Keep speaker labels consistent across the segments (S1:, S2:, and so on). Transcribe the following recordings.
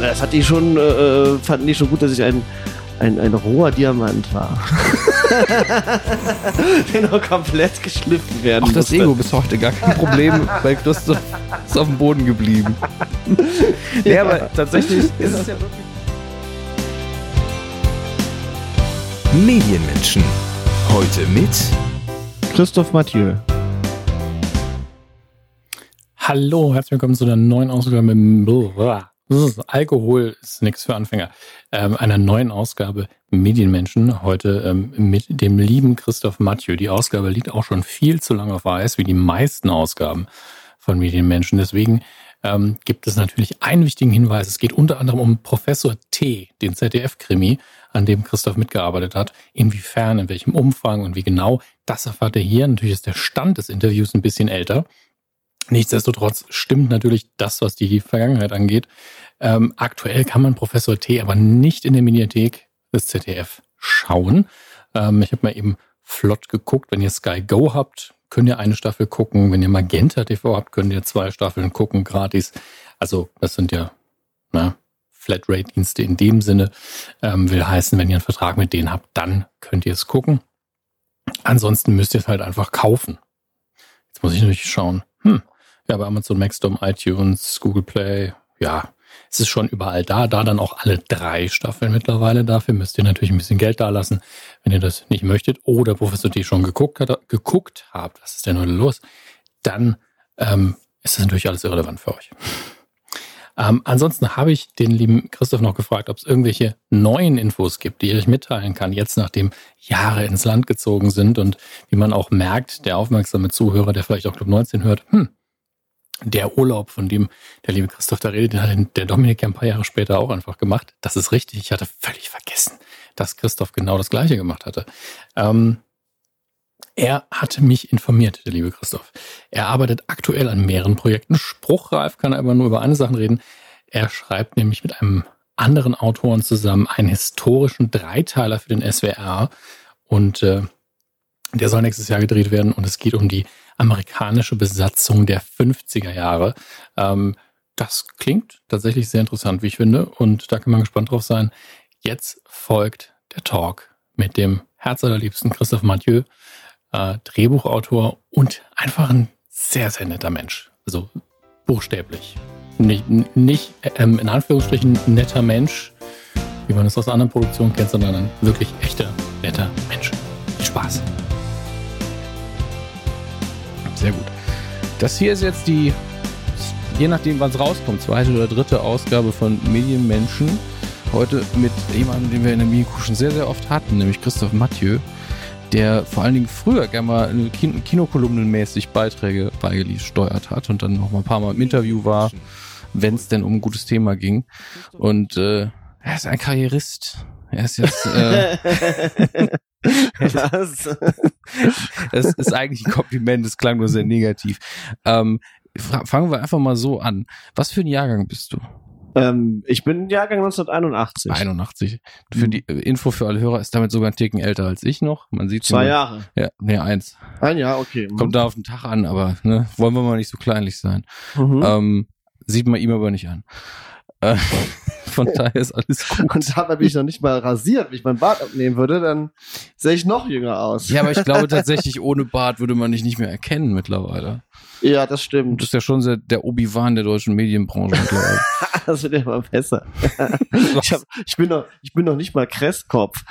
S1: das hat die schon, äh, fanden die schon gut, dass ich ein, ein, ein roher Diamant war. Der noch komplett geschliffen werden
S2: Auch das
S1: musste.
S2: Ego bis heute gar kein Problem, weil Christoph ist auf dem Boden geblieben. Nee,
S1: Ja.
S2: aber tatsächlich ist es ja wirklich.
S3: Medienmenschen. Heute mit
S1: Christoph Mathieu.
S4: Hallo, herzlich willkommen zu einer neuen Ausgabe mit Blah. Alkohol ist nichts für Anfänger. Ähm, einer neuen Ausgabe Medienmenschen. Heute ähm, mit dem lieben Christoph Mathieu. Die Ausgabe liegt auch schon viel zu lange auf Eis, wie die meisten Ausgaben von Medienmenschen. Deswegen ähm, gibt es natürlich einen wichtigen Hinweis. Es geht unter anderem um Professor T, den ZDF-Krimi, an dem Christoph mitgearbeitet hat. Inwiefern, in welchem Umfang und wie genau, das erfahrt ihr hier. Natürlich ist der Stand des Interviews ein bisschen älter. Nichtsdestotrotz stimmt natürlich das, was die Vergangenheit angeht. Ähm, aktuell kann man Professor T aber nicht in der Mediathek des ZDF schauen. Ähm, ich habe mal eben flott geguckt. Wenn ihr Sky Go habt, könnt ihr eine Staffel gucken. Wenn ihr Magenta TV habt, könnt ihr zwei Staffeln gucken, gratis. Also das sind ja na, Flatrate-Dienste in dem Sinne. Ähm, will heißen, wenn ihr einen Vertrag mit denen habt, dann könnt ihr es gucken. Ansonsten müsst ihr es halt einfach kaufen. Jetzt muss ich natürlich schauen. Hm, ja, bei Amazon Maxdom, iTunes, Google Play, ja, es ist schon überall da. Da dann auch alle drei Staffeln mittlerweile. Dafür müsst ihr natürlich ein bisschen Geld da lassen, wenn ihr das nicht möchtet. Oder Professor T schon geguckt, hat, geguckt habt, was ist denn heute los? Dann ähm, ist das natürlich alles irrelevant für euch. Ähm, ansonsten habe ich den lieben Christoph noch gefragt, ob es irgendwelche neuen Infos gibt, die ich euch mitteilen kann, jetzt nachdem Jahre ins Land gezogen sind und wie man auch merkt, der aufmerksame Zuhörer, der vielleicht auch Club 19 hört, hm, der Urlaub, von dem der liebe Christoph da redet, den hat der Dominik ja ein paar Jahre später auch einfach gemacht. Das ist richtig. Ich hatte völlig vergessen, dass Christoph genau das Gleiche gemacht hatte. Ähm, er hatte mich informiert, der liebe Christoph. Er arbeitet aktuell an mehreren Projekten. Spruchreif kann er aber nur über eine Sache reden. Er schreibt nämlich mit einem anderen Autoren zusammen einen historischen Dreiteiler für den SWR. Und äh, der soll nächstes Jahr gedreht werden. Und es geht um die amerikanische Besatzung der 50er Jahre. Ähm, das klingt tatsächlich sehr interessant, wie ich finde. Und da kann man gespannt drauf sein. Jetzt folgt der Talk mit dem Herz allerliebsten Christoph Mathieu, äh, Drehbuchautor und einfach ein sehr, sehr netter Mensch. Also buchstäblich. Nicht, nicht ähm, in Anführungsstrichen netter Mensch, wie man es aus anderen Produktionen kennt, sondern ein wirklich echter, netter Mensch. Viel Spaß.
S2: Sehr gut. Das hier ist jetzt die, je nachdem, wann es rauskommt, zweite oder dritte Ausgabe von Medienmenschen. Heute mit jemandem, den wir in der Medienkuh schon sehr, sehr oft hatten, nämlich Christoph Mathieu, der vor allen Dingen früher gerne mal Kin Kinokolumnenmäßig Beiträge beigesteuert hat und dann noch mal ein paar Mal im Interview war, wenn es denn um ein gutes Thema ging. Und äh, er ist ein Karrierist. Er ist jetzt äh,
S1: Was?
S2: Das ist eigentlich ein Kompliment, das klang nur sehr negativ. Ähm, fangen wir einfach mal so an. Was für ein Jahrgang bist du?
S1: ähm, ich bin Jahrgang 1981.
S2: 81. Für die äh, Info für alle Hörer ist damit sogar ein Ticken älter als ich noch. Man sieht
S1: Zwei Jahre.
S2: Ja, nee, eins.
S1: Ein Jahr, okay.
S2: Kommt da auf den Tag an, aber ne, wollen wir mal nicht so kleinlich sein.
S1: Mhm.
S2: Ähm, sieht man ihm aber nicht an. Äh, von daher ist alles gut.
S1: Und dabei bin ich noch nicht mal rasiert. Wenn ich mein Bart abnehmen würde, dann sähe ich noch jünger aus.
S2: Ja, aber ich glaube tatsächlich, ohne Bart würde man dich nicht mehr erkennen mittlerweile.
S1: Ja, das
S2: Du
S1: stimmt.
S2: bist ja schon der Obi-Wan der deutschen Medienbranche mittlerweile.
S1: Das wird ja immer besser. Ich, hab, ich, bin noch, ich bin noch nicht mal Kresskopf.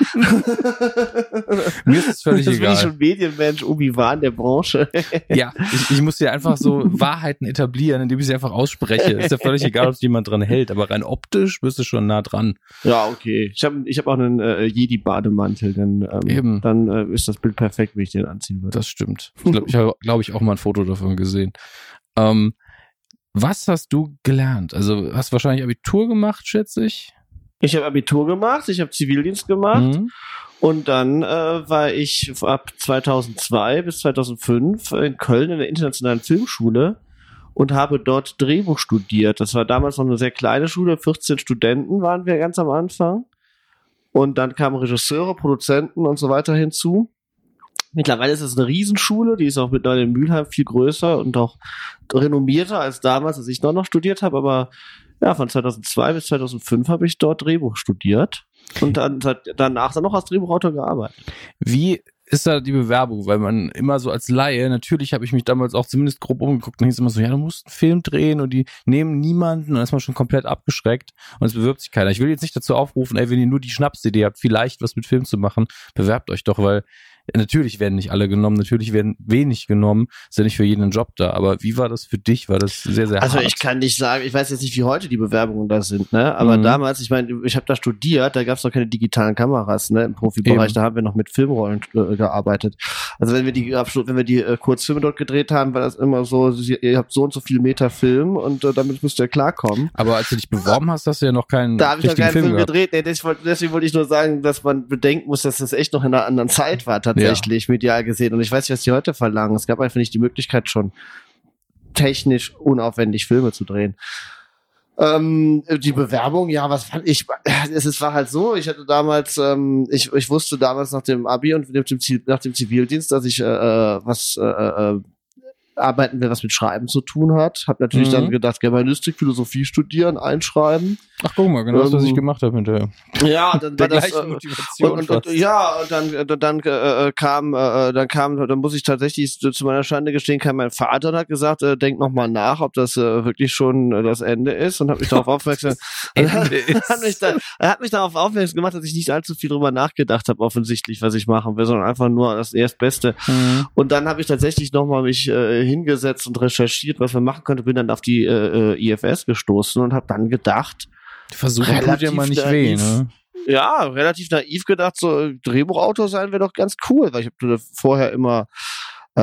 S2: Mir ist es völlig
S1: das bin
S2: egal.
S1: ich schon Medienmensch, Obi-Wan der Branche.
S2: Ja, ich, ich muss dir einfach so Wahrheiten etablieren, indem ich sie einfach ausspreche. Ist ja völlig egal, ob jemand dran hält, aber rein optisch bist du schon nah dran.
S1: Ja, okay. Ich habe ich hab auch einen äh, Jedi-Bademantel, dann, ähm,
S2: Eben.
S1: dann äh, ist das Bild perfekt, wie ich den anziehen würde.
S2: Das stimmt. Ich glaube, ich habe, glaube ich, auch mal ein Foto davon gesehen. Ähm, was hast du gelernt? Also hast wahrscheinlich Abitur gemacht, schätze ich.
S1: Ich habe Abitur gemacht, ich habe Zivildienst gemacht
S2: Mhm.
S1: und dann äh, war ich ab 2002 bis 2005 in Köln in der internationalen Filmschule und habe dort Drehbuch studiert. Das war damals noch eine sehr kleine Schule, 14 Studenten waren wir ganz am Anfang. Und dann kamen Regisseure, Produzenten und so weiter hinzu. Mittlerweile ist es eine Riesenschule, die ist auch mittlerweile in Mülheim viel größer und auch renommierter als damals, als ich noch, noch studiert habe, aber Ja, von 2002 bis 2005 habe ich dort Drehbuch studiert und dann danach dann noch als Drehbuchautor gearbeitet.
S2: Wie ist da die Bewerbung? Weil man immer so als Laie, natürlich habe ich mich damals auch zumindest grob umgeguckt und hieß immer so, ja, du musst einen Film drehen und die nehmen niemanden und dann ist man schon komplett abgeschreckt und es bewirbt sich keiner. Ich will jetzt nicht dazu aufrufen, ey, wenn ihr nur die Schnapsidee habt, vielleicht was mit Film zu machen, bewerbt euch doch, weil Natürlich werden nicht alle genommen, natürlich werden wenig genommen, ist ja nicht für jeden ein Job da. Aber wie war das für dich? War das sehr, sehr
S1: Also
S2: hart?
S1: ich kann nicht sagen, ich weiß jetzt nicht, wie heute die Bewerbungen da sind, ne? Aber
S2: Mhm.
S1: damals, ich meine, ich habe da studiert, da gab es noch keine digitalen Kameras, ne? Im Profibereich,
S2: Eben.
S1: da haben wir noch mit Filmrollen äh, gearbeitet. Also wenn wir die wenn wir die äh, Kurzfilme dort gedreht haben, war das immer so, ihr habt so und so viel Meter Film und äh, damit müsst ihr klarkommen.
S2: Aber als du dich beworben hast, hast du ja noch keinen
S1: Da habe ich noch keinen Film,
S2: Film
S1: gedreht. Nee, deswegen wollte ich nur sagen, dass man bedenken muss, dass das echt noch in einer anderen Zeit war, tatsächlich, medial gesehen. Und ich weiß nicht, was die heute verlangen. Es gab einfach nicht die Möglichkeit, schon technisch unaufwendig Filme zu drehen. Ähm, die Bewerbung, ja, was fand ich? Es ist- war halt so, ich hatte damals, ähm, ich, ich wusste damals nach dem Abi und nach dem, Ziv- nach dem Zivildienst, dass ich äh, äh, was äh, äh, arbeiten will, was mit Schreiben zu tun hat. Hab natürlich
S2: Mhm.
S1: dann gedacht, Germanistik, Philosophie studieren, einschreiben.
S2: Ach, guck mal, genau das, was ich
S1: Ähm,
S2: gemacht habe hinterher.
S1: Ja, dann war das, äh,
S2: Motivation.
S1: und, und, und ja, und dann, äh, dann äh, äh, kam, äh, dann kam, dann muss ich tatsächlich zu meiner Schande gestehen, kam mein Vater und hat gesagt, äh, denk noch mal nach, ob das äh, wirklich schon äh, das Ende ist und hat mich darauf aufmerksam,
S2: Ende
S1: hat mich da, er hat mich darauf aufmerksam gemacht, dass ich nicht allzu viel drüber nachgedacht habe, offensichtlich, was ich machen will, sondern einfach nur das Erstbeste.
S2: Mhm.
S1: Und dann habe ich tatsächlich noch mal mich äh, hingesetzt und recherchiert, was man machen könnte, bin dann auf die äh, äh, IFS gestoßen und habe dann gedacht,
S2: Versuchen tut ja mal nicht weh,
S1: naiv.
S2: ne?
S1: ja, relativ naiv gedacht, so Drehbuchautor sein wäre doch ganz cool, weil ich habe vorher immer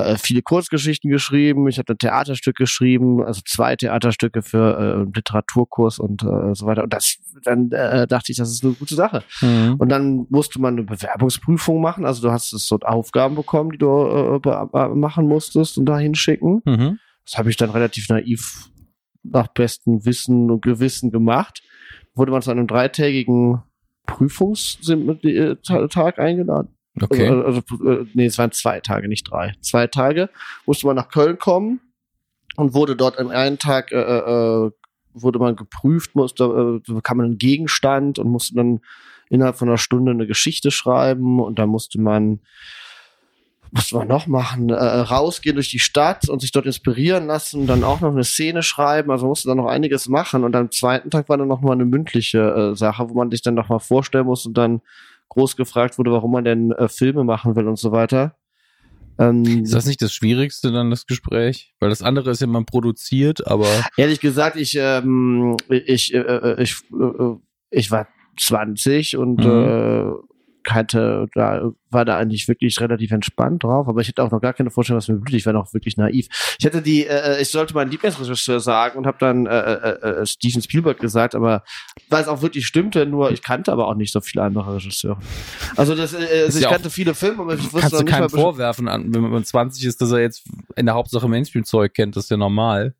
S1: äh, viele Kurzgeschichten geschrieben, ich habe ein Theaterstück geschrieben, also zwei Theaterstücke für äh, einen Literaturkurs und äh, so weiter. Und das dann äh, dachte ich, das ist eine gute Sache.
S2: Mhm.
S1: Und dann musste man eine Bewerbungsprüfung machen. Also du hast so Aufgaben bekommen, die du äh, be- machen musstest und da hinschicken.
S2: Mhm.
S1: Das habe ich dann relativ naiv nach bestem Wissen und Gewissen gemacht. Wurde man zu einem dreitägigen Prüfungstag eingeladen.
S2: Okay.
S1: Also, also, äh, nee, es waren zwei Tage, nicht drei. Zwei Tage musste man nach Köln kommen und wurde dort am einen Tag äh, äh, wurde man geprüft, musste, äh, bekam man einen Gegenstand und musste dann innerhalb von einer Stunde eine Geschichte schreiben und da musste man musste man noch machen, äh, rausgehen durch die Stadt und sich dort inspirieren lassen dann auch noch eine Szene schreiben, also musste dann noch einiges machen und am zweiten Tag war dann noch mal eine mündliche äh, Sache, wo man sich dann noch mal vorstellen muss und dann groß gefragt wurde, warum man denn äh, Filme machen will und so weiter. Ähm,
S2: Ist das nicht das Schwierigste dann, das Gespräch? Weil das andere ist ja, man produziert, aber
S1: Ehrlich gesagt, ich, ähm, ich, äh, äh, ich, äh, ich war 20 und
S2: Mhm.
S1: Äh, hatte, da war da eigentlich wirklich relativ entspannt drauf, aber ich hätte auch noch gar keine Vorstellung, was mir blüht. Ich war noch wirklich naiv. Ich hätte die, äh, ich sollte meinen Lieblingsregisseur sagen und habe dann äh, äh, äh, Steven Spielberg gesagt, aber weil es auch wirklich stimmte, nur ich kannte aber auch nicht so viele andere Regisseure. Also das, äh, also ich
S2: ja
S1: kannte viele Filme, aber ich wusste
S2: kannst
S1: noch
S2: du
S1: nicht
S2: keinem vorwerfen, an, wenn man 20 ist, dass er jetzt in der Hauptsache Mainstream-Zeug kennt, das ist ja normal.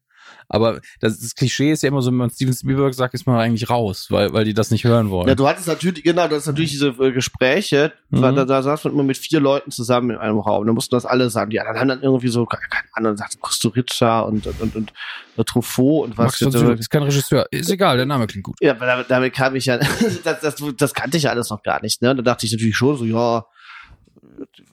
S2: Aber das, das Klischee ist ja immer so, wenn man Steven Spielberg sagt, ist man eigentlich raus, weil, weil die das nicht hören wollen.
S1: Ja, du hattest natürlich, genau, du hattest natürlich diese äh, Gespräche,
S2: Mhm.
S1: weil da, da saß man immer mit vier Leuten zusammen in einem Raum. Da mussten das alle sagen. Die anderen haben dann irgendwie so, keine Ahnung, sagten Kusturica und, und, und, und, und Truffaut und was.
S2: Max von Sydow ist kein Regisseur. Ist egal, der Name klingt gut.
S1: Ja, aber damit, damit kam ich ja, das, das, das kannte ich ja alles noch gar nicht. Ne? Und da dachte ich natürlich schon so, ja,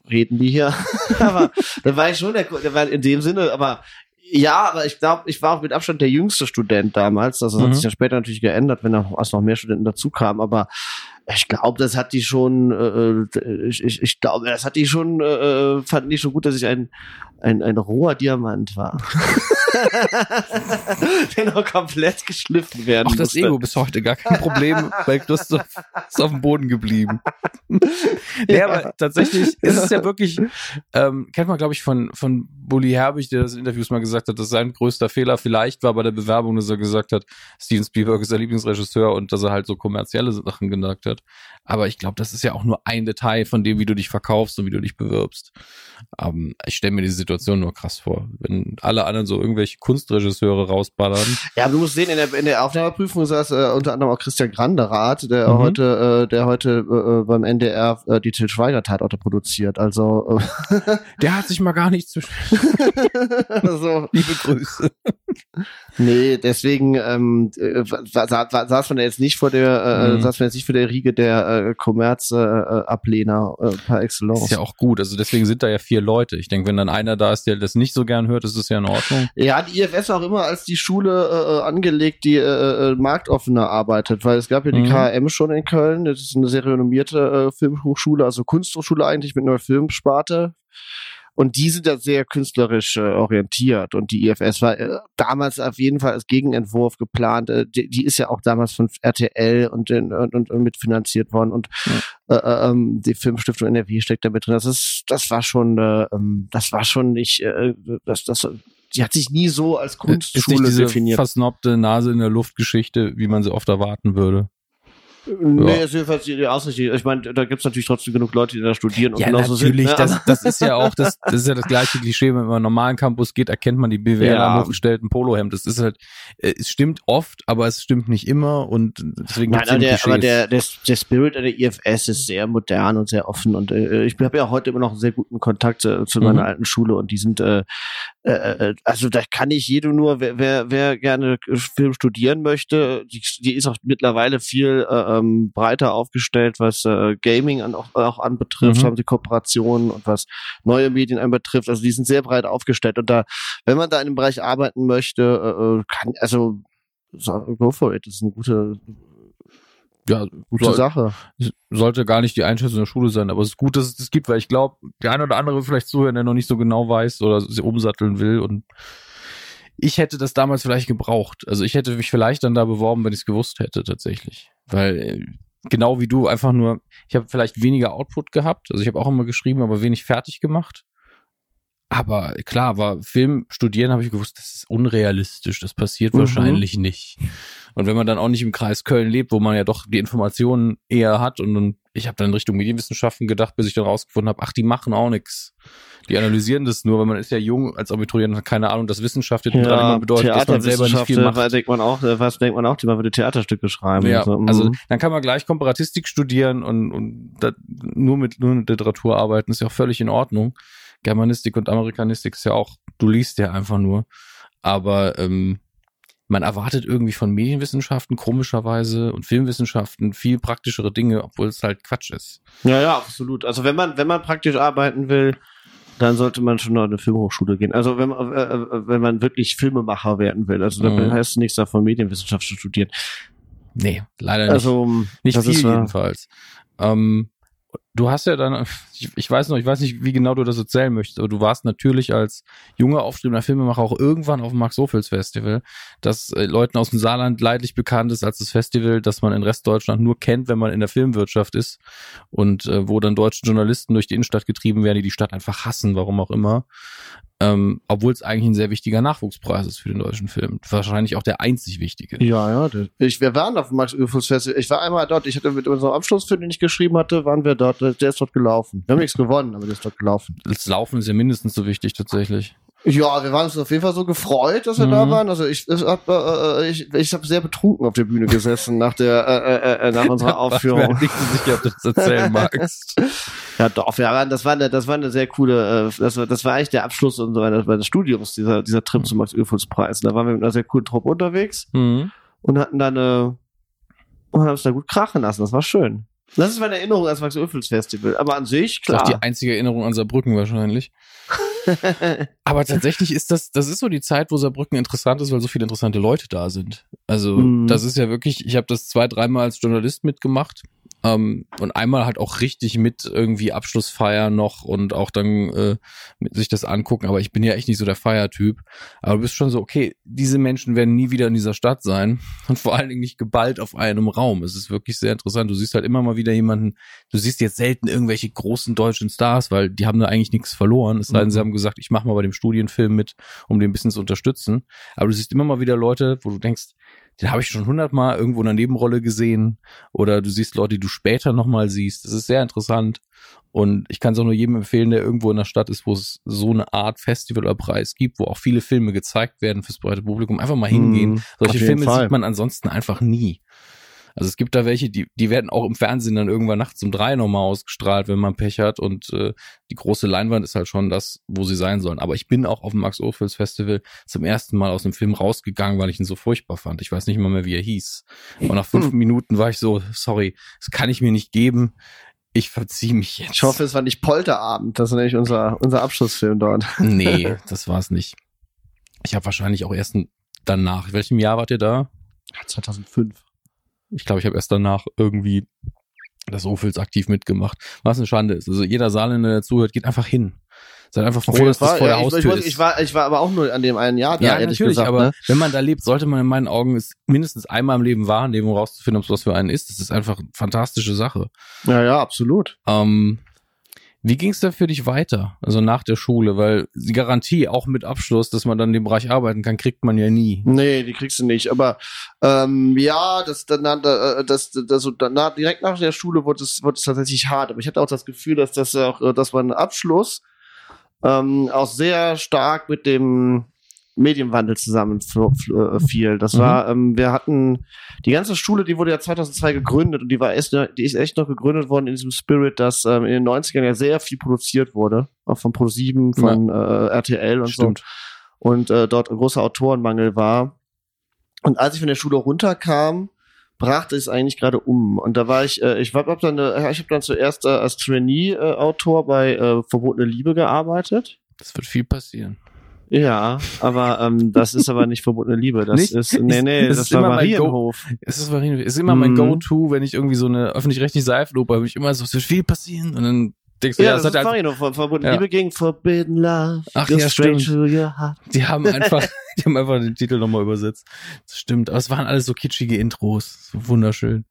S1: reden die hier. aber da war ich schon, der, der war in dem Sinne, aber ja, aber ich glaube, ich war auch mit Abstand der jüngste Student damals. Also das
S2: Mhm.
S1: hat sich ja später natürlich geändert, wenn da erst noch mehr Studenten dazu kamen. Aber ich glaube, das hat die schon, äh, ich, ich, ich glaube, das hat die schon, äh, fanden die schon gut, dass ich ein, ein, ein roher Diamant war. Der noch komplett geschliffen werden
S2: Auch das
S1: musste.
S2: Ego bis heute gar kein Problem, weil Christoph ist auf dem Boden geblieben. nee, aber tatsächlich ist es ja wirklich, ähm, kennt man, glaube ich, von, von Bully Herbig, der das in Interviews mal gesagt hat, dass sein größter Fehler vielleicht war bei der Bewerbung, dass er gesagt hat, Steven Spielberg ist der Lieblingsregisseur und dass er halt so kommerzielle Sachen gesagt hat. Aber ich glaube, das ist ja auch nur ein Detail von dem, wie du dich verkaufst und wie du dich bewirbst. Ähm, ich stelle mir die Situation nur krass vor. Wenn alle anderen so irgendwelche Kunstregisseure rausballern.
S1: Ja, du musst sehen, in der, in der Aufnahmeprüfung saß äh, unter anderem auch Christian Granderath, der
S2: Mhm.
S1: heute, äh, der heute äh, äh, beim NDR äh, die Til Schweiger Tatorte produziert. Also,
S2: Der hat sich mal gar nicht zu
S1: äh, also
S2: Liebe Grüße.
S1: Nee, deswegen ähm, äh, sa sa saß man ja jetzt nicht vor der, äh,
S2: Mhm.
S1: saß man jetzt nicht vor der Riege der äh, Kommerz-Ablehner äh, par excellence.
S2: Ist ja auch gut. Also deswegen sind da ja vier Leute. Ich denke, wenn dann einer da ist, der das nicht so gern hört, ist es ja in Ordnung.
S1: Ja, die IFS auch immer als die Schule äh, äh, angelegt, die äh, äh, marktoffener arbeitet, weil es gab ja die
S2: Mhm.
S1: KM schon in Köln, das ist eine sehr renommierte äh, Filmhochschule, also Kunsthochschule eigentlich mit einer Filmsparte. Und die sind ja sehr künstlerisch äh, orientiert. Und die IFS war äh, damals auf jeden Fall als Gegenentwurf geplant. Äh, die, die ist ja auch damals von RTL und, den, und, und, und mitfinanziert worden. Und äh, äh, ähm, die Filmstiftung NRW steckt da mit drin. Das ist, das war schon, äh, ähm, das war schon nicht, äh, das, das, die hat sich nie so als
S2: ist nicht
S1: Kunstschule
S2: diese
S1: definiert.
S2: versnobte Nase in der Luft-Geschichte, wie man sie oft erwarten würde.
S1: Nee, ist jedenfalls die Ausrichtung. Ich meine, da gibt's natürlich trotzdem genug Leute, die da studieren und
S2: Ja,
S1: genauso
S2: natürlich.
S1: sind. ne?
S2: das, das ist ja auch das, das ist ja das gleiche Klischee, wenn man im normalen Campus geht, erkennt man die BWL
S1: Ja.
S2: am hochgestellten Polohemd. Das ist halt, äh, es stimmt oft, aber es stimmt nicht immer und deswegen
S1: Nein,
S2: gibt's
S1: aber
S2: eben
S1: der, aber
S2: Klischees.
S1: der, der, der Spirit der IFS ist sehr modern und sehr offen und äh, ich habe ja heute immer noch einen sehr guten Kontakt äh, zu meiner
S2: Mhm.
S1: alten Schule und die sind, äh, äh, äh, also da kann ich jedem nur, wer, wer, wer gerne Film studieren möchte, die, die ist auch mittlerweile viel äh, ähm, breiter aufgestellt, was äh, Gaming an, auch, auch anbetrifft,
S2: Mhm.
S1: haben sie Kooperationen und was neue Medien anbetrifft, also die sind sehr breit aufgestellt und da, wenn man da in dem Bereich arbeiten möchte, äh, äh, kann, also so, go for it, das ist eine gute,
S2: ja,
S1: gute
S2: soll,
S1: Sache.
S2: sollte gar nicht die Einschätzung der Schule sein, aber es ist gut, dass es das gibt, weil ich glaube, der eine oder andere vielleicht zuhören, der noch nicht so genau weiß oder sie umsatteln will und ich hätte das damals vielleicht gebraucht. Also ich hätte mich vielleicht dann da beworben, wenn ich es gewusst hätte tatsächlich. Weil äh, genau wie du einfach nur, ich habe vielleicht weniger Output gehabt. Also ich habe auch immer geschrieben, aber wenig fertig gemacht. Aber klar, war Film studieren, habe ich gewusst, das ist unrealistisch, das passiert
S1: Mhm.
S2: wahrscheinlich nicht. Und wenn man dann auch nicht im Kreis Köln lebt, wo man ja doch die Informationen eher hat und, und ich habe dann in Richtung Medienwissenschaften gedacht, bis ich dann rausgefunden habe, ach, die machen auch nix. Die analysieren das nur, weil man ist ja jung als Abiturient, hat keine Ahnung, dass Wissenschaft jetzt dran immer bedeutet, dass man selber nicht viel macht.
S1: Denkt man auch, was denkt man auch, man würde Theaterstücke schreiben.
S2: Ja,
S1: so.
S2: also
S1: Mhm.
S2: dann kann man gleich Komparatistik studieren und, und da, nur mit nur mit Literatur arbeiten, ist ja auch völlig in Ordnung. Germanistik und Amerikanistik ist ja auch, du liest ja einfach nur. Aber ähm, man erwartet irgendwie von Medienwissenschaften komischerweise und Filmwissenschaften viel praktischere Dinge, obwohl es halt Quatsch ist.
S1: ja, ja, absolut. Also wenn man, wenn man praktisch arbeiten will, dann sollte man schon noch in eine Filmhochschule gehen. Also wenn man, äh, äh, wenn man wirklich Filmemacher werden will. Also
S2: Mhm.
S1: da heißt es nichts davon, Medienwissenschaft zu studieren.
S2: Nee, leider nicht.
S1: Also
S2: Nicht
S1: das
S2: viel jedenfalls. Ähm, du hast ja dann, ich, ich weiß noch, ich weiß nicht, wie genau du das erzählen möchtest, aber du warst natürlich als junger, aufstrebender Filmemacher auch irgendwann auf dem Max-Ophüls-Festival, das äh, Leuten aus dem Saarland leidlich bekannt ist als das Festival, das man in Restdeutschland nur kennt, wenn man in der Filmwirtschaft ist und äh, wo dann deutsche Journalisten durch die Innenstadt getrieben werden, die die Stadt einfach hassen, warum auch immer. Ähm, Obwohl es eigentlich ein sehr wichtiger Nachwuchspreis ist für den deutschen Film. Wahrscheinlich auch der einzig wichtige.
S1: Ja, ja. Ich, wir waren auf dem Max Öfels Festival. Ich war einmal dort. Ich hatte mit unserem Abschlussfilm, den ich geschrieben hatte, waren wir dort. Der ist dort gelaufen. Wir haben nichts gewonnen, aber der ist dort gelaufen.
S2: Das Laufen ist ja mindestens so wichtig tatsächlich.
S1: Ja, wir waren uns auf jeden Fall so gefreut, dass wir da
S2: Mhm.
S1: waren. Also ich, ich habe äh, ich, ich hab sehr betrunken auf der Bühne gesessen nach der äh, äh, äh, nach unserer
S2: Ich war mir
S1: Aufführung.
S2: nicht so sicher, ob du das erzählen magst.
S1: Ja, doch, wir waren, das war eine, das war eine sehr coole, äh, das war, das war eigentlich der Abschluss unseres meines Studiums, dieser, dieser Trip zum Max Öfels Preis. Da waren wir mit einer sehr coolen Truppe unterwegs
S2: Mhm.
S1: und hatten dann eine, und haben uns da gut krachen lassen. Das war schön. Das ist meine Erinnerung als Max Öfels Festival. Aber an sich,
S2: Das ist auch
S1: klar.
S2: die einzige Erinnerung an Saarbrücken wahrscheinlich. Aber tatsächlich ist das, das ist so die Zeit, wo Saarbrücken interessant ist, weil so viele interessante Leute da sind. Also
S1: Mhm.
S2: das ist ja wirklich, ich habe das zwei, dreimal als Journalist mitgemacht ähm, und einmal halt auch richtig mit irgendwie Abschlussfeier noch und auch dann äh, mit sich das angucken. Aber ich bin ja echt nicht so der Feiertyp. Aber du bist schon so, okay, diese Menschen werden nie wieder in dieser Stadt sein und vor allen Dingen nicht geballt auf einem Raum. Es ist wirklich sehr interessant. Du siehst halt immer mal wieder jemanden, du siehst jetzt selten irgendwelche großen deutschen Stars, weil die haben da eigentlich nichts verloren. Es sei denn, sie
S1: Mhm.
S2: haben gesagt, ich mache mal bei dem Studienfilm mit, um den ein bisschen zu unterstützen. Aber du siehst immer mal wieder Leute, wo du denkst, den habe ich schon hundertmal irgendwo in einer Nebenrolle gesehen. Oder du siehst Leute, die du später nochmal siehst. Das ist sehr interessant. Und ich kann es auch nur jedem empfehlen, der irgendwo in der Stadt ist, wo es so eine Art Festival oder Preis gibt, wo auch viele Filme gezeigt werden fürs breite Publikum. Einfach mal hingehen.
S1: Mhm,
S2: Solche Filme
S1: Fall.
S2: sieht man ansonsten einfach nie. Also es gibt da welche, die, die werden auch im Fernsehen dann irgendwann nachts um drei nochmal ausgestrahlt, wenn man Pech hat. Und äh, die große Leinwand ist halt schon das, wo sie sein sollen. Aber ich bin auch auf dem Max Ophüls Festival zum ersten Mal aus dem Film rausgegangen, weil ich ihn so furchtbar fand. Ich weiß nicht mal mehr, wie er hieß. Und nach fünf hm. Minuten war ich so, sorry, das kann ich mir nicht geben. Ich verziehe mich jetzt.
S1: Ich hoffe, es war nicht Polterabend. Das ist nämlich unser, unser Abschlussfilm dort.
S2: Nee, das war es nicht. Ich habe wahrscheinlich auch erst danach. In welchem Jahr wart ihr da?
S1: 2005.
S2: Ich glaube, ich habe erst danach irgendwie das Ofils aktiv mitgemacht. Was eine Schande ist. Also jeder Saarländer, der zuhört, geht einfach hin. Seid einfach froh, dass das vor der ja, Haustür
S1: ich, ich, ist. Ich war, ich war aber auch nur an dem einen Jahr da,
S2: ja, natürlich, gesagt, aber ne? wenn man da lebt, sollte man in meinen Augen es mindestens einmal im Leben wahrnehmen, um rauszufinden, ob es was für einen ist. Das ist einfach eine fantastische Sache.
S1: Ja, ja, absolut.
S2: Ähm, wie ging es da für dich weiter? Also nach der Schule, weil die Garantie auch mit Abschluss, dass man dann in dem Bereich arbeiten kann, kriegt man ja nie.
S1: Nee, die kriegst du nicht. Aber ähm, ja, das dann äh, das, das, das, das direkt nach der Schule wurde es wurde es tatsächlich hart. Aber ich hatte auch das Gefühl, dass das auch, äh, dass man Abschluss ähm, auch sehr stark mit dem Medienwandel zusammenfiel. Das mhm. war, ähm, wir hatten die ganze Schule, die wurde ja 2002 gegründet und die war echt, die ist echt noch gegründet worden in diesem Spirit, dass ähm, in den 90ern ja sehr viel produziert wurde, auch von Pro7, von ja. äh, RTL und Stimmt. so. Und äh, dort ein großer Autorenmangel war. Und als ich von der Schule runterkam, brachte es eigentlich gerade um. Und da war ich, äh, ich war hab dann, äh, ich habe dann zuerst äh, als Trainee-Autor äh, bei äh, Verbotene Liebe gearbeitet.
S2: Das wird viel passieren.
S1: Ja, aber ähm, das ist aber nicht verbotene Liebe. Das
S2: nicht?
S1: ist nee, nee, das, das
S2: ist war Marienhof. Es ist Marienhof. Ist immer mein mhm. Go-To, wenn ich irgendwie so eine öffentlich-rechtliche Seifenoper habe ich immer so, es wird viel passieren und dann denkst du,
S1: ja, ja das, das ist Marienhof, halt, verbotene ja. Liebe gegen Forbidden Love.
S2: Ach ja, stimmt. Die haben einfach Die haben einfach den Titel nochmal übersetzt. Das stimmt. Aber es waren alles so kitschige Intros. Wunderschön.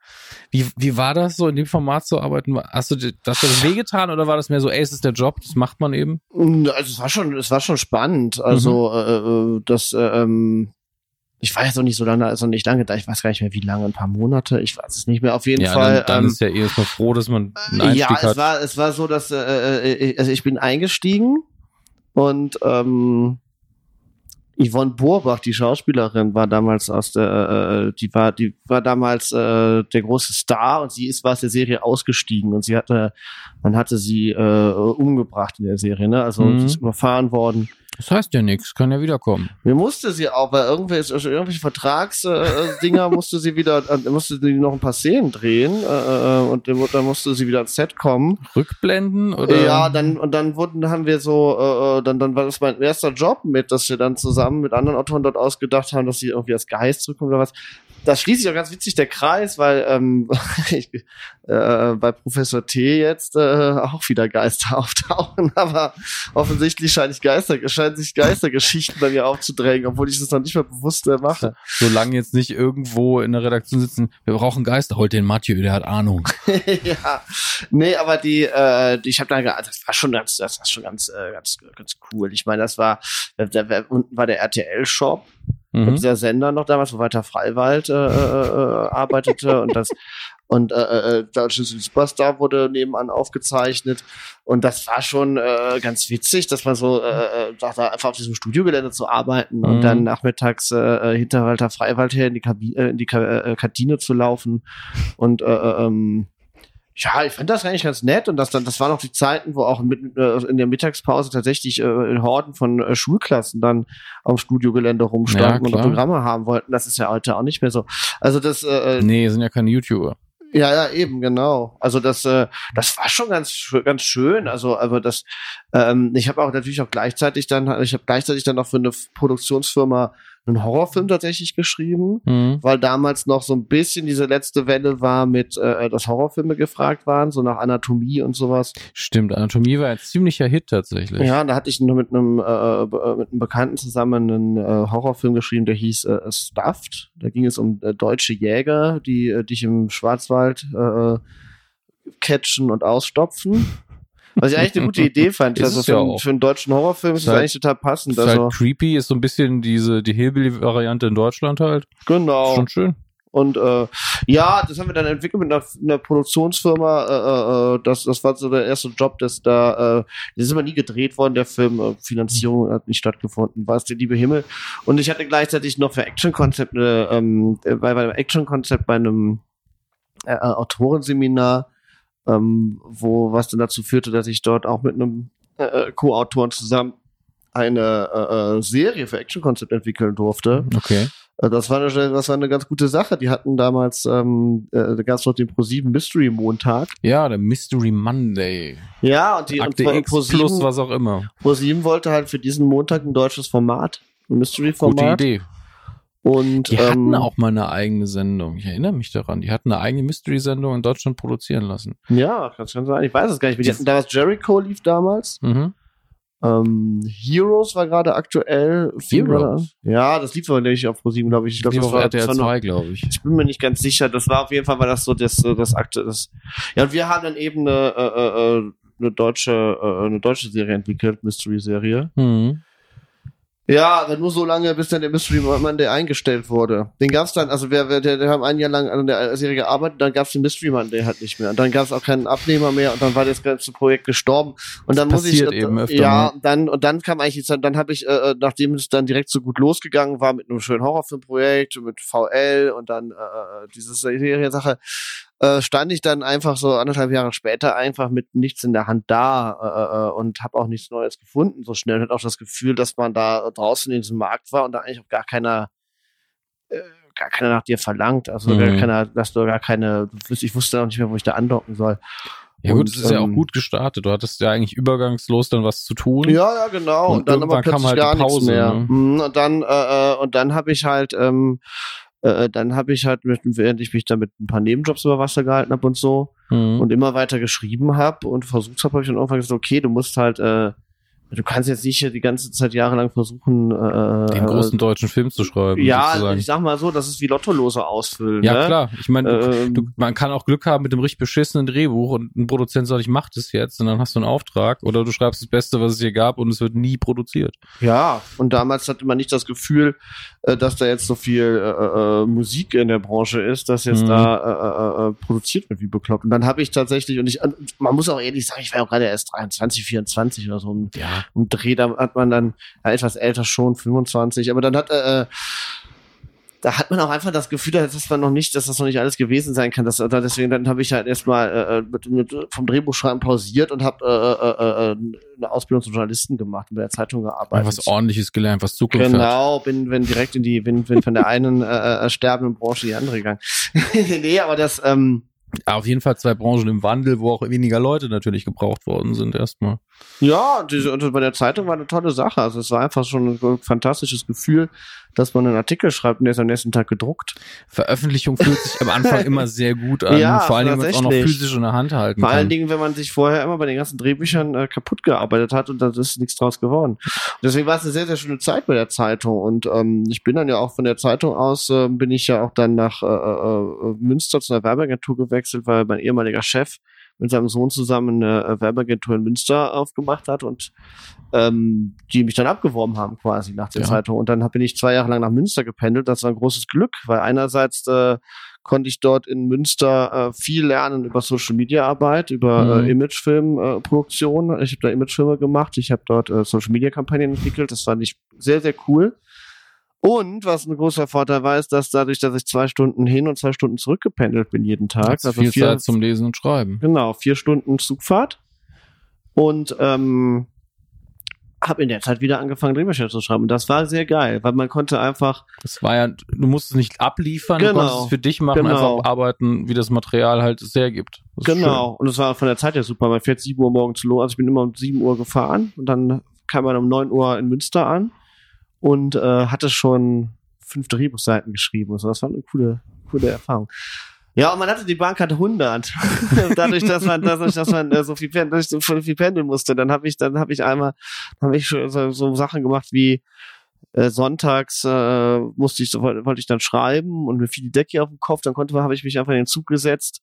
S2: Wie, wie war das so in dem Format zu arbeiten? Hast du das, hast du das wehgetan oder war das mehr so, ey, es ist der Job, das macht man eben?
S1: Also es war schon, es war schon spannend. Also, mhm. äh, äh das, äh, ähm, ich jetzt noch nicht so lange, also nicht lange da, ich weiß gar nicht mehr wie lange, ein paar Monate, ich weiß es nicht mehr, auf jeden
S2: ja,
S1: Fall.
S2: Dann, dann ähm, ist ja eh erstmal froh, dass man einen Einstieg Ja,
S1: es hat. war, es war so, dass, äh, äh, also ich bin eingestiegen und ähm, Yvonne Borbach, die Schauspielerin, war damals aus der, äh, äh, die war, die war damals äh, der große Star und sie ist war aus der Serie ausgestiegen und sie hatte, man hatte sie äh, umgebracht in der Serie, ne? Also mhm. sie ist überfahren worden.
S2: Das heißt ja nichts, kann ja wiederkommen.
S1: Mir musste sie auch, weil irgendwelche, also irgendwelche Vertragsdinger äh, musste sie wieder, äh, musste sie noch ein paar Szenen drehen äh, äh und dann musste sie wieder ans Set kommen.
S2: Rückblenden oder?
S1: Ja, dann und dann wurden haben wir so, äh, äh, dann dann war das mein erster Job mit, dass wir dann zusammen mit anderen Autoren dort ausgedacht haben, dass sie irgendwie als Geist zurückkommen oder was da schließt sich auch ganz witzig der Kreis, weil ähm, ich, äh, bei Professor T jetzt äh, auch wieder Geister auftauchen, aber offensichtlich scheint, ich Geister, scheint sich Geistergeschichten bei mir aufzudrängen, obwohl ich das noch nicht mehr bewusst äh, mache.
S2: Solange jetzt nicht irgendwo in der Redaktion sitzen, wir brauchen Geister, holt den Mathieu, der hat Ahnung.
S1: ja, nee, aber die, äh, die ich habe da, das war schon ganz, das war schon ganz, äh, ganz, ganz cool. Ich meine, das war, da, da, unten war der RTL-Shop mhm. dieser Sender noch damals, wo Walter Freiwald äh, äh, äh, arbeitete und das und äh, äh, Deutsche Superstar wurde nebenan aufgezeichnet und das war schon äh, ganz witzig, dass man so äh, äh da einfach auf diesem Studiogelände zu arbeiten mhm. und dann nachmittags äh, hinter Walter Freiwald her in die, Kabi äh, in die Ka äh, Kantine zu laufen und äh, ähm, ja, ich fand das eigentlich ganz nett und das dann, das waren auch die Zeiten, wo auch mit, äh, in der Mittagspause tatsächlich äh, in Horden von äh, Schulklassen dann am Studiogelände rumstanden ja, und Programme haben wollten. Das ist ja heute auch nicht mehr so. Also das. Äh,
S2: äh nee, sind ja keine YouTuber.
S1: Ja, ja, eben, genau. Also das, äh, das war schon ganz, ganz schön. Also, aber das, ähm, ich habe auch natürlich auch gleichzeitig dann, ich habe gleichzeitig dann auch für eine Produktionsfirma einen Horrorfilm tatsächlich geschrieben, mhm. weil damals noch so ein bisschen diese letzte Welle war mit, äh, dass Horrorfilme gefragt waren, so nach Anatomie und sowas.
S2: Stimmt, Anatomie war ein ziemlicher Hit tatsächlich.
S1: Ja, da hatte ich nur mit einem, äh, äh, mit einem Bekannten zusammen einen äh, Horrorfilm geschrieben, der hieß äh, Stuffed. Da ging es um äh, deutsche Jäger, die äh, dich im Schwarzwald äh, catchen und ausstopfen. Was ich eigentlich eine gute Idee fand. also für, ja für, einen deutschen Horrorfilm ist es eigentlich total passend. Ist
S2: also. halt creepy, ist so ein bisschen diese, die Hillbilly-Variante in Deutschland halt.
S1: Genau.
S2: Ist schon schön.
S1: Und äh, ja, das haben wir dann entwickelt mit einer, einer Produktionsfirma. Äh, äh, das, das war so der erste Job, dass da, äh, das ist aber nie gedreht worden, der Film. Äh, Finanzierung hat nicht stattgefunden, war es der liebe Himmel. Und ich hatte gleichzeitig noch für Action-Konzept, ähm, bei, bei einem Action-Konzept bei einem äh, Autorenseminar, ähm, wo was dann dazu führte, dass ich dort auch mit einem äh, äh Co-Autoren zusammen eine äh, äh, Serie für Action Concept entwickeln durfte.
S2: Okay.
S1: Äh, Das war, eine, das war eine ganz gute Sache. Die hatten damals, ähm, äh, es noch den Pro7 Mystery Montag.
S2: Ja, der Mystery Monday.
S1: Ja, und die und
S2: Akte
S1: zwar
S2: X plus
S1: Pro7,
S2: was auch immer.
S1: Pro7 wollte halt für diesen Montag ein deutsches Format, ein
S2: Gute
S1: Mystery-Format.
S2: Idee.
S1: Und
S2: Die hatten
S1: ähm,
S2: auch mal eine eigene Sendung. Ich erinnere mich daran. Die hatten eine eigene Mystery-Sendung in Deutschland produzieren lassen.
S1: Ja, kann schon sein. Ich weiß es gar nicht. mehr. Die hatten damals Jericho lief damals.
S2: Mhm.
S1: Ähm, Heroes war gerade aktuell.
S2: Heroes?
S1: Ja, das lief aber nicht auf Pro7, glaube ich. Ich glaube, das war,
S2: RTL
S1: das war noch,
S2: 2, glaube ich.
S1: ich bin mir nicht ganz sicher. Das war auf jeden Fall, war das so das, das Akte, das. Ja, und wir haben dann eben eine, äh, äh, äh, eine deutsche, äh, eine deutsche Serie entwickelt, Mystery-Serie.
S2: Mhm.
S1: Ja, aber nur so lange, bis dann der Mystery Monday eingestellt wurde. Den gab's dann, also wir, wir, der, der haben ein Jahr lang an der Serie gearbeitet, dann gab's den Mystery Monday halt nicht mehr. Und dann gab's auch keinen Abnehmer mehr und dann war das ganze Projekt gestorben. Und dann
S2: Das
S1: muss ich,
S2: eben öfter,
S1: ja,
S2: ne?
S1: dann, und dann kam eigentlich, jetzt- dann habe ich, äh, nachdem es dann direkt so gut losgegangen war mit einem schönen Horrorfilmprojekt, mit VL und dann, äh, diese Serie-Sache, äh, stand ich dann einfach so anderthalb Jahre später einfach mit nichts in der Hand da äh, äh, und habe auch nichts Neues gefunden so schnell. Und hatte auch das Gefühl, dass man da draußen in diesem Markt war und da eigentlich auch gar keiner äh, gar keiner nach dir verlangt. Also gar
S2: Mhm.
S1: keiner, dass du gar keine, ich wusste auch nicht mehr, wo ich da andocken soll.
S2: Ja gut, es ist ja auch
S1: ähm,
S2: gut gestartet. Du hattest ja eigentlich übergangslos dann was zu tun.
S1: Ja, ja, genau.
S2: Und
S1: Und, dann aber
S2: irgendwann kam
S1: plötzlich
S2: halt
S1: gar nichts
S2: Pause,
S1: mehr.
S2: ne?
S1: Mhm, Und dann, äh, äh, und dann habe ich halt, ähm, äh, dann habe ich halt, mit, während ich mich da mit ein paar Nebenjobs über Wasser gehalten habe und so,
S2: Mhm.
S1: und immer weiter geschrieben habe und versucht habe, habe ich dann irgendwann gesagt, okay, du musst halt, äh, du kannst jetzt nicht die ganze Zeit jahrelang versuchen, äh,
S2: den großen deutschen Film zu schreiben.
S1: ja,
S2: sozusagen.
S1: ich sag mal so, das ist wie Lottolose ausfüllen.
S2: ja
S1: ne?
S2: klar. Ich meine,
S1: Ähm,
S2: man kann auch Glück haben mit dem richtig beschissenen Drehbuch und ein Produzent sagt, ich mach das jetzt und dann hast du einen Auftrag oder du schreibst das Beste, was es hier gab und es wird nie produziert.
S1: Ja, und damals hatte man nicht das Gefühl, äh, dass da jetzt so viel äh, äh, Musik in der Branche ist, dass jetzt
S2: Mhm.
S1: da äh, äh, äh, produziert wird wie bekloppt. Und dann habe ich tatsächlich, und ich, man muss auch ehrlich sagen, ich war ja gerade erst 23, 24 oder so
S2: Ja.
S1: Im Dreh, da hat man dann, ja, etwas älter schon, 25, aber dann hat äh, da hat man auch einfach das Gefühl, dass man noch nicht, dass das noch nicht alles gewesen sein kann. Das, deswegen dann habe ich halt erstmal äh, mit, mit, vom Drehbuchschreiben pausiert und habe äh, äh, äh, eine Ausbildung zum Journalisten gemacht und bei der Zeitung gearbeitet.
S2: was ordentliches gelernt, was Zukunft hat.
S1: Genau, bin, bin direkt in die, bin, bin von der einen äh, äh, sterbenden Branche in die andere gegangen. nee, aber das, ähm,
S2: Auf jeden Fall zwei Branchen im Wandel, wo auch weniger Leute natürlich gebraucht worden sind erstmal.
S1: ja, diese, und bei der Zeitung war eine tolle Sache. Also es war einfach schon ein fantastisches Gefühl, dass man einen Artikel schreibt und der ist am nächsten Tag gedruckt.
S2: Veröffentlichung fühlt sich am Anfang immer sehr gut an,
S1: Ja,
S2: vor allen Dingen, wenn man es auch noch physisch in der Hand halten
S1: Vor
S2: kann.
S1: allen Dingen, wenn man sich vorher immer bei den ganzen Drehbüchern äh, kaputt gearbeitet hat und da ist nichts draus geworden. Deswegen war es eine sehr, sehr schöne Zeit bei der Zeitung. Und ähm, ich bin dann ja auch von der Zeitung aus, äh, bin ich ja auch dann nach äh, äh, Münster zu einer Werbeagentur gewechselt, weil mein ehemaliger Chef mit seinem Sohn zusammen eine äh, Werbeagentur in Münster aufgemacht hat und ähm, die mich dann abgeworben haben quasi nach der
S2: Ja.
S1: Zeitung. Und dann bin ich zwei Jahre lang nach Münster gependelt. Das war ein großes Glück, weil einerseits äh, konnte ich dort in Münster äh, viel lernen über Social Media Arbeit, über
S2: Mhm.
S1: äh, Imagefilmproduktion. Äh, ich habe da Imagefilme gemacht, ich habe dort äh, Social Media Kampagnen entwickelt. Das fand ich sehr, sehr cool. Und was ein großer Vorteil war, ist, dass dadurch, dass ich zwei Stunden hin und zwei Stunden zurückgependelt bin jeden Tag,
S2: Hat's viel Zeit zum Lesen und Schreiben.
S1: Genau, vier Stunden Zugfahrt. Und ähm, habe in der Zeit wieder angefangen, Drehbücher zu schreiben. Und das war sehr geil, weil man konnte einfach,
S2: Das war ja, du musst es nicht abliefern, du
S1: Genau.
S2: konntest es für dich machen,
S1: Genau.
S2: einfach arbeiten, wie das Material halt es hergibt. Das
S1: genau, und es war von der Zeit her super. Man fährt 7 Uhr morgens los, also ich bin immer um 7 Uhr gefahren und dann kam man um 9 Uhr in Münster an und äh, hatte schon fünf Drehbuchseiten geschrieben. Also das war eine coole, coole Erfahrung. Ja, und man hatte die Bank hatte 100. dadurch, dass man, dadurch, dass man äh, so viel, ich so viel pendeln musste, dann habe ich, dann habe ich einmal, habe ich so, so Sachen gemacht wie äh, sonntags äh, musste ich, wollte ich dann schreiben und mir fiel die Decke auf den Kopf, dann konnte, habe ich mich einfach in den Zug gesetzt,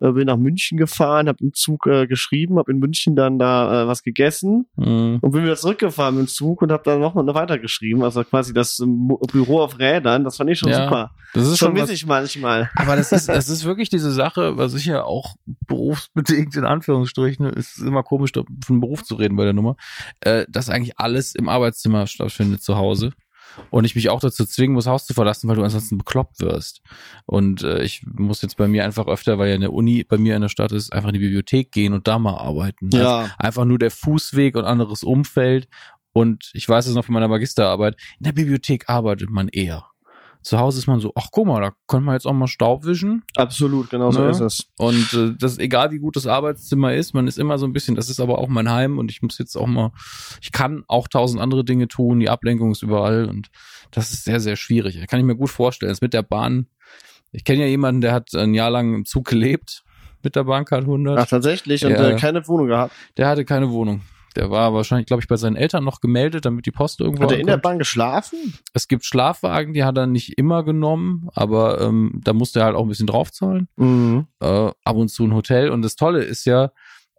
S1: äh, bin nach München gefahren, habe im Zug äh, geschrieben, habe in München dann da äh, was gegessen.
S2: Mhm.
S1: und bin wieder zurückgefahren mit dem Zug und habe dann noch mal weitergeschrieben, also quasi das ähm, Büro auf Rädern, das fand ich schon
S2: Ja,
S1: super.
S2: Das ist
S1: Schon ich manchmal.
S2: aber das ist, das ist wirklich diese Sache, was ich ja auch berufsbedingt in Anführungsstrichen, es ist immer komisch, von Beruf zu reden bei der Nummer, äh, dass eigentlich alles im Arbeitszimmer stattfindet zu Hause. Und ich mich auch dazu zwingen muss, Haus zu verlassen, weil du ansonsten bekloppt wirst. Und äh, ich muss jetzt bei mir einfach öfter, weil ja eine Uni bei mir in der Stadt ist, einfach in die Bibliothek gehen und da mal arbeiten.
S1: Ja.
S2: Also einfach nur der Fußweg und anderes Umfeld. Und ich weiß es noch von meiner Magisterarbeit, in der Bibliothek arbeitet man eher. Zu Hause ist man so, ach guck mal, da können wir jetzt auch mal Staub wischen.
S1: Absolut, genau so
S2: Ne?
S1: ist es.
S2: Und äh, das egal wie gut das Arbeitszimmer ist, man ist immer so ein bisschen, das ist aber auch mein Heim und ich muss jetzt auch mal, ich kann auch tausend andere Dinge tun, die Ablenkung ist überall und das ist sehr, sehr schwierig. Kann ich mir gut vorstellen. Das mit der Bahn, ich kenne ja jemanden, der hat ein Jahr lang im Zug gelebt mit der Bahncard 100.
S1: Ach, tatsächlich. Und
S2: Ja.
S1: äh, keine Wohnung gehabt.
S2: Der hatte keine Wohnung. Der war wahrscheinlich, glaube ich, bei seinen Eltern noch gemeldet, damit die Post irgendwo
S1: Hat er in der. Bahn geschlafen?
S2: Es gibt Schlafwagen, die hat er nicht immer genommen, aber ähm, da musste er halt auch ein bisschen draufzahlen.
S1: Mhm.
S2: Äh, ab und zu ein Hotel. Und das Tolle ist ja,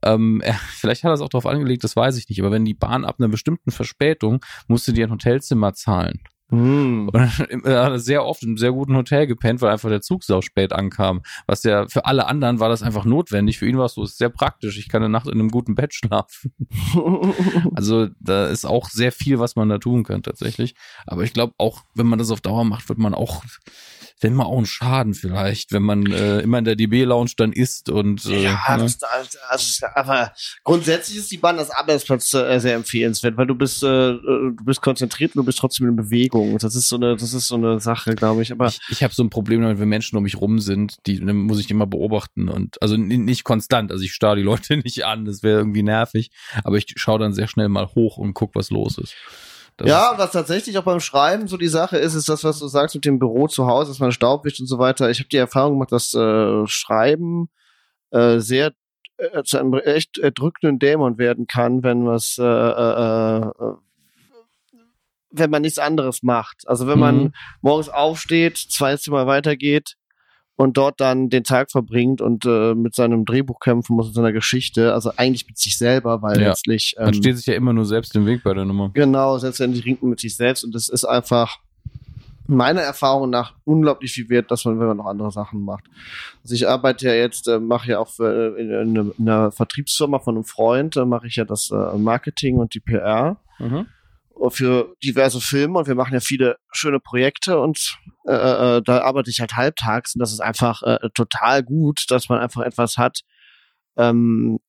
S2: ähm, er, vielleicht hat er es auch darauf angelegt, das weiß ich nicht, aber wenn die Bahn ab einer bestimmten Verspätung musste die ein Hotelzimmer zahlen.
S1: Mhm.
S2: Und er hat sehr oft in einem sehr guten Hotel gepennt, weil einfach der Zug sau spät ankam. Was ja für alle anderen war das einfach notwendig. Für ihn war es so, ist sehr praktisch. Ich kann eine Nacht in einem guten Bett schlafen. Also da ist auch sehr viel, was man da tun kann tatsächlich. Aber ich glaube auch, wenn man das auf Dauer macht, wird man auch, wenn man auch einen Schaden vielleicht, wenn man äh, immer in der DB-Lounge dann isst und äh,
S1: Ja,
S2: ne?
S1: das, das, das, aber grundsätzlich ist die Bahn als Arbeitsplatz äh, sehr empfehlenswert, weil du bist, äh, äh, du bist konzentriert und du bist trotzdem in Bewegung. Das ist so eine, das ist so eine Sache, glaube ich. Aber
S2: ich, ich habe so ein Problem damit, wenn Menschen um mich rum sind, die muss ich immer beobachten und also nicht konstant, also ich starre die Leute nicht an, das wäre irgendwie nervig, aber ich schaue dann sehr schnell mal hoch und guck, was los ist. Das
S1: ja, was tatsächlich auch beim Schreiben so die Sache ist, ist das, was du sagst mit dem Büro zu Hause, dass man Staub wischt und so weiter. Ich habe die Erfahrung gemacht, dass äh, Schreiben äh, sehr äh, zu einem echt erdrückenden Dämon werden kann, wenn was äh, äh, äh, wenn man nichts anderes macht. Also wenn man
S2: Mhm.
S1: morgens aufsteht, zwei Zimmer weitergeht und dort dann den Tag verbringt und äh, mit seinem Drehbuch kämpfen muss, mit seiner Geschichte, also eigentlich mit sich selber, weil
S2: Ja.
S1: letztlich
S2: man
S1: ähm,
S2: steht sich ja immer nur selbst im Weg bei der Nummer.
S1: Genau, selbstverständlich ringt man mit sich selbst und das ist einfach meiner Erfahrung nach unglaublich viel wert, dass man, wenn man noch andere Sachen macht. Also ich arbeite ja jetzt, äh, mache ja auch für, äh, in, in, einer- in einer Vertriebsfirma von einem Freund, da mache ich ja das äh, Marketing und die PR für diverse Filme und wir machen ja viele schöne Projekte und äh, äh, da arbeite ich halt halbtags und das ist einfach äh, total gut, dass man einfach etwas hat, ähm,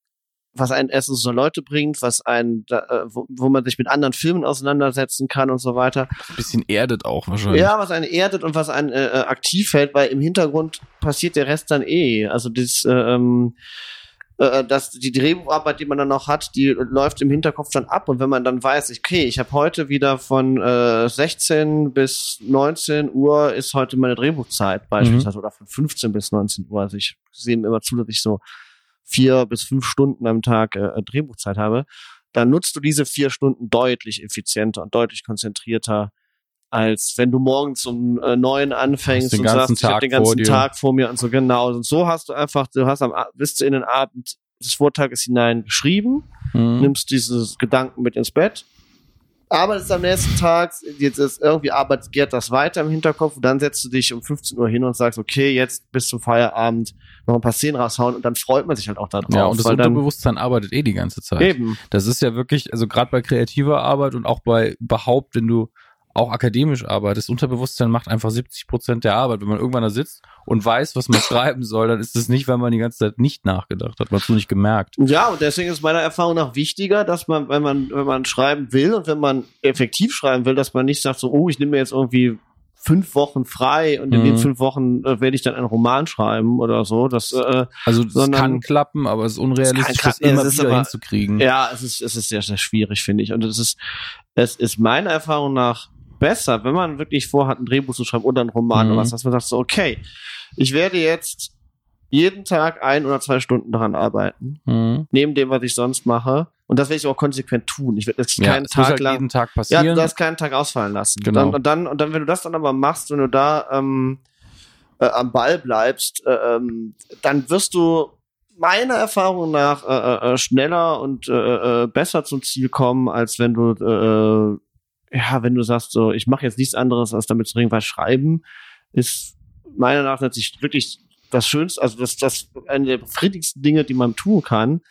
S1: was einen erstens so Leute bringt, was einen, da, äh, wo, wo man sich mit anderen Filmen auseinandersetzen kann und so weiter.
S2: Bisschen erdet auch wahrscheinlich.
S1: Ja, was einen erdet und was einen äh, äh, aktiv hält, weil im Hintergrund passiert der Rest dann eh. Also das, äh, ähm, äh, dass die Drehbucharbeit, die man dann noch hat, die läuft im Hinterkopf dann ab und wenn man dann weiß, okay, ich habe heute wieder von äh, 16 bis 19 Uhr ist heute meine Drehbuchzeit beispielsweise oder von 15 bis 19 Uhr. Also ich sehe immer zu, dass ich so vier bis fünf Stunden am Tag äh, Drehbuchzeit habe. Dann nutzt du diese vier Stunden deutlich effizienter und deutlich konzentrierter als wenn du morgens um äh, neun anfängst und sagst, ich habe
S2: Tag
S1: den ganzen. Tag vor mir und so genau. Und so hast du einfach, du hast am bist du in den Abend des Vortages hinein geschrieben,
S2: Mhm.
S1: nimmst dieses Gedanken mit ins Bett, arbeitest am nächsten Tag, jetzt ist irgendwie arbeitet geht das weiter im Hinterkopf und dann setzt du dich um 15 Uhr hin und sagst, okay, jetzt bis zum Feierabend noch ein paar Szenen raushauen und dann freut man sich halt auch darauf.
S2: Ja, und das Unterbewusstsein arbeitet eh die ganze Zeit.
S1: eben.
S2: Das ist ja wirklich, also gerade bei kreativer Arbeit und auch bei überhaupt, wenn du auch akademisch arbeitest, Unterbewusstsein macht einfach 70 Prozent der Arbeit. Wenn man irgendwann da sitzt und weiß, was man schreiben soll, dann ist es nicht, weil man die ganze Zeit nicht nachgedacht hat, man es nur nicht gemerkt.
S1: Ja, und deswegen ist meiner Erfahrung nach wichtiger, dass man, wenn man, wenn man schreiben will und wenn man effektiv schreiben will, dass man nicht sagt so, oh, ich nehme mir jetzt irgendwie fünf Wochen frei und in
S2: Mhm.
S1: den fünf Wochen äh, werde ich dann einen Roman schreiben oder so. Das, äh,
S2: Also es
S1: Sondern-
S2: kann klappen, aber es ist unrealistisch, das immer
S1: es ist
S2: wieder
S1: aber-
S2: hinzukriegen.
S1: ja, es ist, es ist sehr, sehr schwierig, finde ich. Und es ist, es ist meiner Erfahrung nach besser, wenn man wirklich vorhat, ein Drehbuch zu schreiben oder einen Roman
S2: Mhm.
S1: oder was, dass man sagt so, okay, ich werde jetzt jeden Tag ein oder zwei Stunden daran arbeiten,
S2: Mhm.
S1: neben dem, was ich sonst mache. Und das werde ich auch konsequent tun. Ich werde jetzt
S2: Ja,
S1: keinen Tag
S2: halt
S1: lang
S2: jeden Tag
S1: Ja,
S2: passieren.
S1: du darfst keinen Tag ausfallen lassen.
S2: Genau.
S1: Dann, und, dann, und dann, wenn du das dann aber machst, wenn du da ähm, äh, am Ball bleibst, äh, ähm, dann wirst du meiner Erfahrung nach äh, äh, schneller und äh, äh, besser zum Ziel kommen, als wenn du äh, ja, wenn du sagst so, ich mache jetzt nichts anderes, als damit zu irgendwas schreiben, ist meiner Meinung nach natürlich wirklich das Schönste, also das, das eine der befriedigsten Dinge, die man tun kann.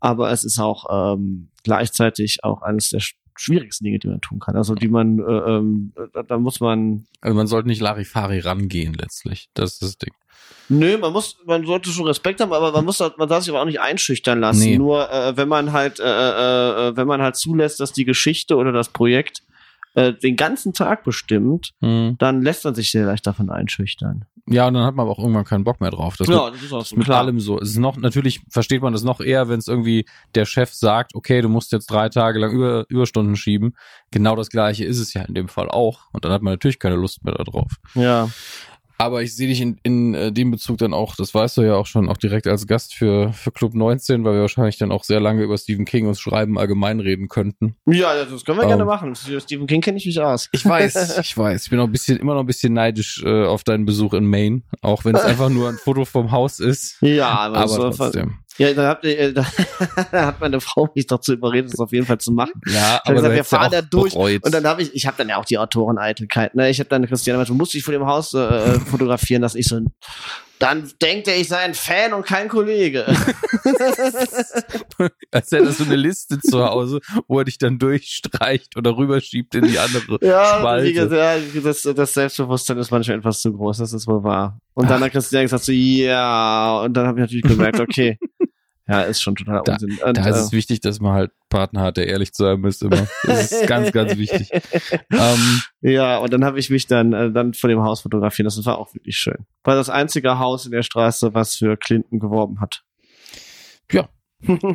S1: Aber es ist auch ähm, gleichzeitig auch eines der sch- schwierigsten Dinge, die man tun kann. Also die man, äh, ähm, da, da muss man.
S2: Also man sollte nicht Larifari rangehen letztlich. Das ist das Ding.
S1: Nö, man muss, man sollte schon Respekt haben, aber man muss, man darf sich aber auch nicht einschüchtern lassen.
S2: Nee.
S1: Nur äh, wenn man halt, äh, äh, äh, wenn man halt zulässt, dass die Geschichte oder das Projekt äh, den ganzen Tag bestimmt,
S2: Hm.
S1: dann lässt man sich sehr leicht davon einschüchtern.
S2: Ja, und dann hat man aber auch irgendwann keinen Bock mehr drauf. Das
S1: ja, das ist auch so
S2: mit allem so. Es ist noch, natürlich versteht man das noch eher, wenn es irgendwie der Chef sagt, okay, du musst jetzt drei Tage lang über, Überstunden schieben. Genau das gleiche ist es ja in dem Fall auch. Und dann hat man natürlich keine Lust mehr darauf.
S1: Ja.
S2: Aber ich sehe dich in, in äh, dem Bezug dann auch, das weißt du ja auch schon, auch direkt als Gast für, für Club 19, weil wir wahrscheinlich dann auch sehr lange über Stephen King und Schreiben allgemein reden könnten.
S1: Ja, das können wir
S2: Ähm.
S1: gerne machen. Für Stephen King kenne ich mich aus.
S2: Ich weiß, ich weiß. Ich bin auch ein bisschen, immer noch ein bisschen neidisch äh, auf deinen Besuch in Maine, auch wenn es einfach nur ein Foto vom Haus ist.
S1: Ja, aber,
S2: Aber trotzdem.
S1: Ja, da, ihr, äh, da, hat meine Frau mich dazu überredet, das auf jeden Fall zu machen.
S2: Ja,
S1: Ich
S2: aber
S1: gesagt,
S2: du
S1: wir
S2: hättest ja
S1: fahren da durch.
S2: bereut.
S1: Und dann habe ich, ich habe dann ja auch die Autoreneitelkeit. Ne? Ich habe dann Christiane gesagt, du musst dich vor dem Haus äh, fotografieren lassen. Ich so, dann denkt er, ich sei ein Fan und kein Kollege.
S2: Als hätte er so eine Liste zu Hause, wo er dich dann durchstreicht oder rüberschiebt in die andere
S1: ja,
S2: Spalte.
S1: ja, das, das Selbstbewusstsein ist manchmal etwas zu groß, das ist wohl wahr. Und dann hat Christiane gesagt so, ja, und dann habe ich natürlich gemerkt, okay, ja, ist schon total
S2: Da-
S1: Unsinn. Und,
S2: Da ist
S1: äh,
S2: es wichtig, dass man halt Partner hat, der ehrlich zu einem ist immer. Das ist ganz, ganz wichtig. Ähm,
S1: Ja, und dann habe ich mich dann äh, dann vor dem Haus fotografieren. Das war auch wirklich schön. War das einzige Haus in der Straße, was für Clinton geworben hat.
S2: Ja.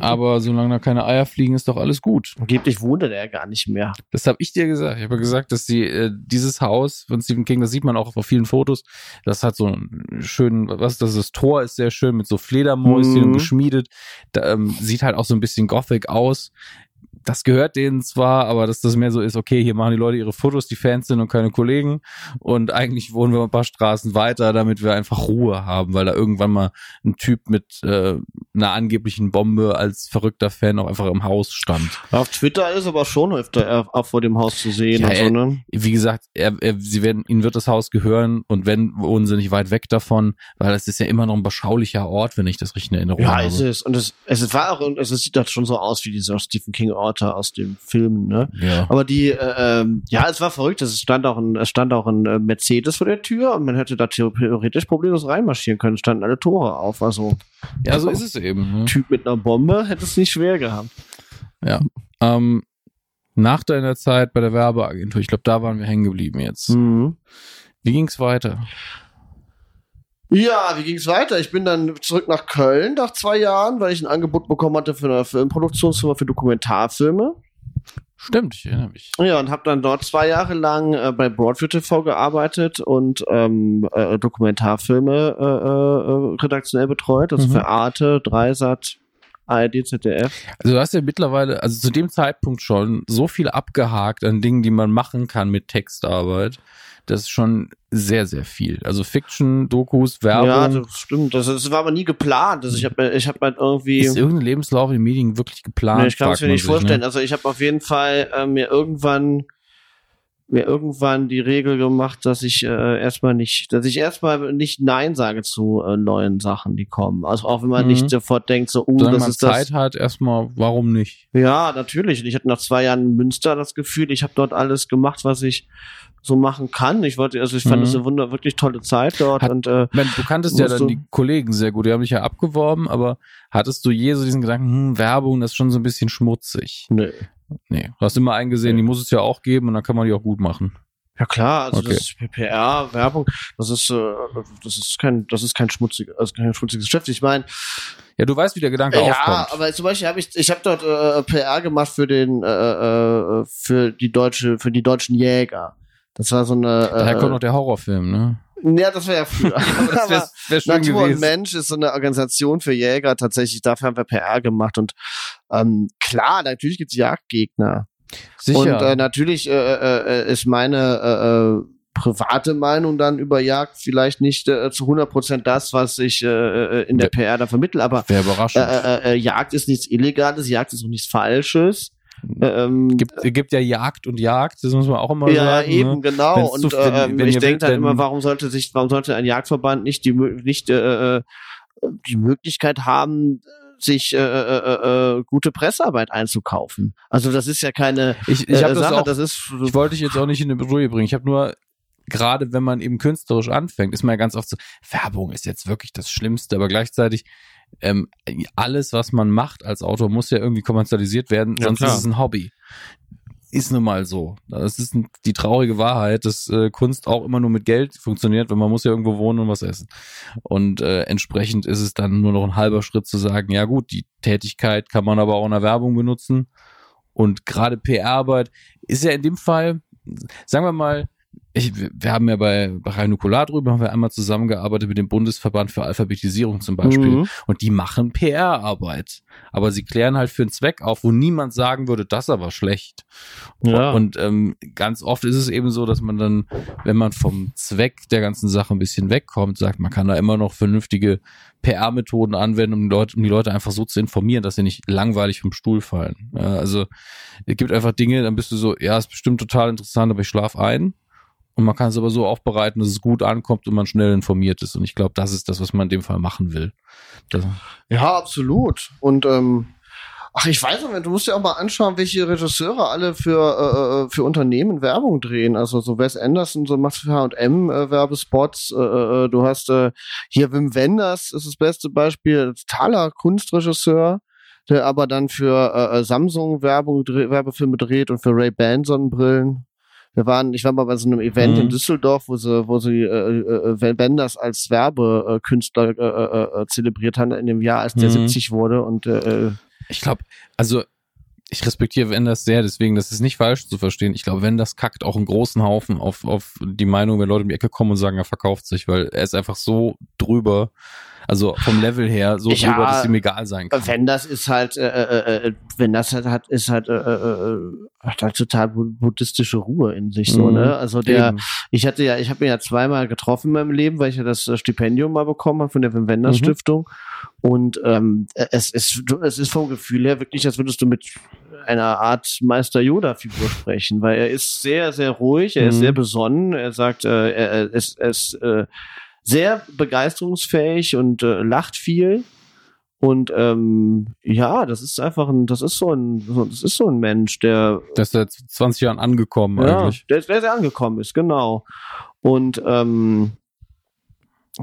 S2: Aber solange da keine Eier fliegen, ist doch alles gut.
S1: Angeblich wohnte der gar nicht mehr.
S2: Das habe ich dir gesagt. Ich habe ja gesagt, dass die, äh, dieses Haus von Stephen King, das sieht man auch auf vielen Fotos, das hat so einen schönen, was ist das, das Tor ist sehr schön mit so Fledermäuschen
S1: Mhm.
S2: geschmiedet. Da, ähm, sieht halt auch so ein bisschen gothic aus. Das gehört denen zwar, aber dass das mehr so ist, okay, hier machen die Leute ihre Fotos, die Fans sind und keine Kollegen. Und eigentlich wohnen wir ein paar Straßen weiter, damit wir einfach Ruhe haben, weil da irgendwann mal ein Typ mit äh, einer angeblichen Bombe als verrückter Fan auch einfach im Haus stand.
S1: Auf Twitter ist aber schon öfter äh, auch vor dem Haus zu sehen
S2: Ja,
S1: und so,
S2: er-
S1: ne?
S2: wie gesagt, er, er, sie werden, ihnen wird das Haus gehören und wenn, wohnen sie nicht weit weg davon, weil es ist ja immer noch ein beschaulicher Ort, wenn ich das richtig in Erinnerung
S1: Ja,
S2: habe.
S1: ist es. Und es, es war auch, es sieht doch schon so aus wie diese Stephen King Orte aus dem Film, ne?
S2: Ja.
S1: Aber die, äh, ähm, ja, es war verrückt. Es stand auch ein, es stand auch ein äh, Mercedes vor der Tür und man hätte da theoretisch problemlos reinmarschieren können. Es standen alle Tore auf. Also
S2: ja, so ist es eben. Ne?
S1: Typ mit einer Bombe hätte es nicht schwer gehabt.
S2: Ja. Ähm, nach deiner Zeit bei der Werbeagentur, ich glaube, da waren wir hängen geblieben jetzt.
S1: Mhm.
S2: Wie ging's weiter?
S1: Ja, wie ging's weiter? Ich bin dann zurück nach Köln nach zwei Jahren, weil ich ein Angebot bekommen hatte für eine Filmproduktionsfirma für Dokumentarfilme.
S2: Stimmt, ich erinnere mich.
S1: Ja, und habe dann dort zwei Jahre lang äh, bei Broadview TV gearbeitet und ähm, äh, Dokumentarfilme äh, äh, redaktionell betreut, also
S2: Mhm.
S1: für Arte, Dreisat, ARD, ZDF.
S2: Also du hast ja mittlerweile, also zu dem Zeitpunkt schon so viel abgehakt an Dingen, die man machen kann mit Textarbeit. Das ist schon sehr, sehr viel. Also Fiction, Dokus, Werbung.
S1: Ja, das stimmt. Das, das war aber nie geplant. Also ich habe ich hab halt irgendwie.
S2: ist irgendein Lebenslauf in den Medien wirklich geplant?
S1: Nee, ich kann es mir nicht
S2: sich,
S1: vorstellen.
S2: Ne?
S1: Also ich habe auf jeden Fall äh, mir irgendwann mir irgendwann die Regel gemacht, dass ich äh, erstmal nicht, dass ich erstmal nicht Nein sage zu äh, neuen Sachen, die kommen. Also auch wenn man
S2: Mhm.
S1: nicht sofort denkt, so, uh,
S2: Solange
S1: das
S2: man
S1: ist das.
S2: Zeit hat, erstmal, warum nicht?
S1: Ja, natürlich. Und ich hatte nach zwei Jahren in Münster das Gefühl, ich habe dort alles gemacht, was ich so machen kann. Ich wollte, also ich fand
S2: Mhm.
S1: es eine wunder, wirklich tolle Zeit dort
S2: Hat-
S1: und äh,
S2: meine, du kanntest ja dann die Kollegen sehr gut, die haben dich ja abgeworben, aber hattest du je so diesen Gedanken, hm, Werbung, das ist schon so ein bisschen schmutzig?
S1: nö.
S2: Nee, du hast immer eingesehen, die muss es ja auch geben und dann kann man die auch gut machen.
S1: Ja klar, also
S2: Okay.
S1: das ist PPR, Werbung, das ist, äh, das ist kein, das ist kein schmutziges, also kein schmutziges Geschäft. Ich meine,
S2: Ja, du weißt, wie der Gedanke
S1: ja,
S2: aufkommt.
S1: aber zum Beispiel habe ich, ich habe dort äh, PR gemacht für den, äh, äh, für die deutsche, für die deutschen Jäger. Das war so eine.
S2: Daher kommt noch
S1: Äh,
S2: der Horrorfilm, ne?
S1: ja, das war ja früher.
S2: Das wäre wär schön
S1: Natur und
S2: gewesen.
S1: Mensch ist so eine Organisation für Jäger tatsächlich. Dafür haben wir PR gemacht und ähm, klar, natürlich gibt's Jagdgegner.
S2: Sicher.
S1: Und äh, natürlich äh, äh, äh, ist meine äh, äh, private Meinung dann über Jagd vielleicht nicht äh, zu 100% das, was ich äh, äh, in der. PR da vermittle, aber
S2: Wäre
S1: äh,
S2: überraschend.
S1: äh, äh, Jagd ist nichts Illegales, Jagd ist auch nichts Falsches. Ähm,
S2: gibt, gibt ja Jagd und Jagd, das muss man auch immer
S1: ja,
S2: sagen.
S1: eben,
S2: Ne?
S1: genau.
S2: Wenn's
S1: Und
S2: zu- wenn-
S1: ähm,
S2: wenn
S1: ich denke dann immer,
S2: werden-
S1: warum sollte sich, warum sollte ein Jagdverband nicht die nicht äh, äh, die Möglichkeit haben, sich äh, äh, äh, gute Pressearbeit einzukaufen. Also das ist ja keine
S2: Ich, ich
S1: äh,
S2: habe das
S1: Sache,
S2: auch,
S1: das ist
S2: ich wollte dich jetzt auch nicht in eine Bedrohung bringen. Ich habe nur gerade wenn man eben künstlerisch anfängt, ist man ja ganz oft so, Werbung ist jetzt wirklich das Schlimmste, aber gleichzeitig ähm, alles, was man macht als Autor, muss ja irgendwie kommerzialisiert werden,
S1: Ja,
S2: sonst
S1: klar.
S2: ist es ein Hobby. Ist nun mal so. Das ist die traurige Wahrheit, dass äh, Kunst auch immer nur mit Geld funktioniert, weil man muss ja irgendwo wohnen und was essen. Und äh, entsprechend ist es dann nur noch ein halber Schritt zu sagen, ja gut, die Tätigkeit kann man aber auch in der Werbung benutzen. Und gerade PR-Arbeit ist ja in dem Fall, sagen wir mal, ich, wir haben ja bei, bei Rein Nukular drüber, haben wir einmal zusammengearbeitet mit dem Bundesverband für Alphabetisierung zum Beispiel.
S1: Mhm.
S2: Und die machen PR-Arbeit. Aber sie klären halt für einen Zweck auf, wo niemand sagen würde, das aber schlecht.
S1: Ja.
S2: Und ähm, ganz oft ist es eben so, dass man dann, wenn man vom Zweck der ganzen Sache ein bisschen wegkommt, sagt, man kann da immer noch vernünftige PR-Methoden anwenden, um die, Leute, um die Leute einfach so zu informieren, dass sie nicht langweilig vom Stuhl fallen. Ja, also es gibt einfach Dinge, dann bist du so, ja, ist bestimmt total interessant, aber ich schlaf ein. Und man kann es aber so aufbereiten, dass es gut ankommt und man schnell informiert ist. Und ich glaube, das ist das, was man in dem Fall machen will. Das,
S1: Ja, absolut. Und ähm, ach, ich weiß nicht, du musst dir auch mal anschauen, welche Regisseure alle für äh, für Unternehmen Werbung drehen. Also so Wes Anderson, so macht für H&M äh, Werbespots. Äh, äh, du hast äh, hier Wim Wenders ist das beste Beispiel, totaler Kunstregisseur, der aber dann für äh, äh, Samsung Werbung Werbefilme dreht und für Ray Ban Sonnenbrillen. Wir waren, ich war mal bei so einem Event
S2: Mhm.
S1: in Düsseldorf, wo sie, wo sie äh, äh, Wenders als Werbekünstler äh, äh, äh, zelebriert haben in dem Jahr, als der
S2: Mhm.
S1: 70 wurde und äh, äh,
S2: Ich glaube, also ich respektiere Wenders sehr, deswegen, das ist nicht falsch zu verstehen. Ich glaube, Wenders kackt auch einen großen Haufen auf, auf die Meinung, wenn Leute um die Ecke kommen und sagen, er verkauft sich, weil er ist einfach so drüber, also vom Level her so
S1: Ja,
S2: drüber, dass ihm egal sein kann.
S1: wenn das ist halt, äh, äh, äh, wenn das halt hat, ist halt, äh, äh, äh, halt total bu- buddhistische Ruhe in sich so,
S2: Mhm.
S1: ne? Also der,
S2: Eben.
S1: ich hatte ja, ich habe ihn ja zweimal getroffen in meinem Leben, weil ich ja das äh, Stipendium mal bekommen habe von der Wim Wenders
S2: Mhm.
S1: Stiftung. Und ähm, es ist, es ist vom Gefühl her wirklich, als würdest du mit einer Art Meister Yoda-Figur sprechen, weil er ist sehr, sehr ruhig, er ist
S2: Mhm.
S1: sehr besonnen, er sagt, äh, er, ist, er ist äh, sehr begeisterungsfähig und äh, lacht viel. Und ähm, ja, das ist einfach ein, das ist so ein, das ist so ein Mensch, der
S2: Der ist seit 20 Jahren angekommen
S1: ja,
S2: eigentlich.
S1: der, der sehr angekommen ist, genau. Und ähm,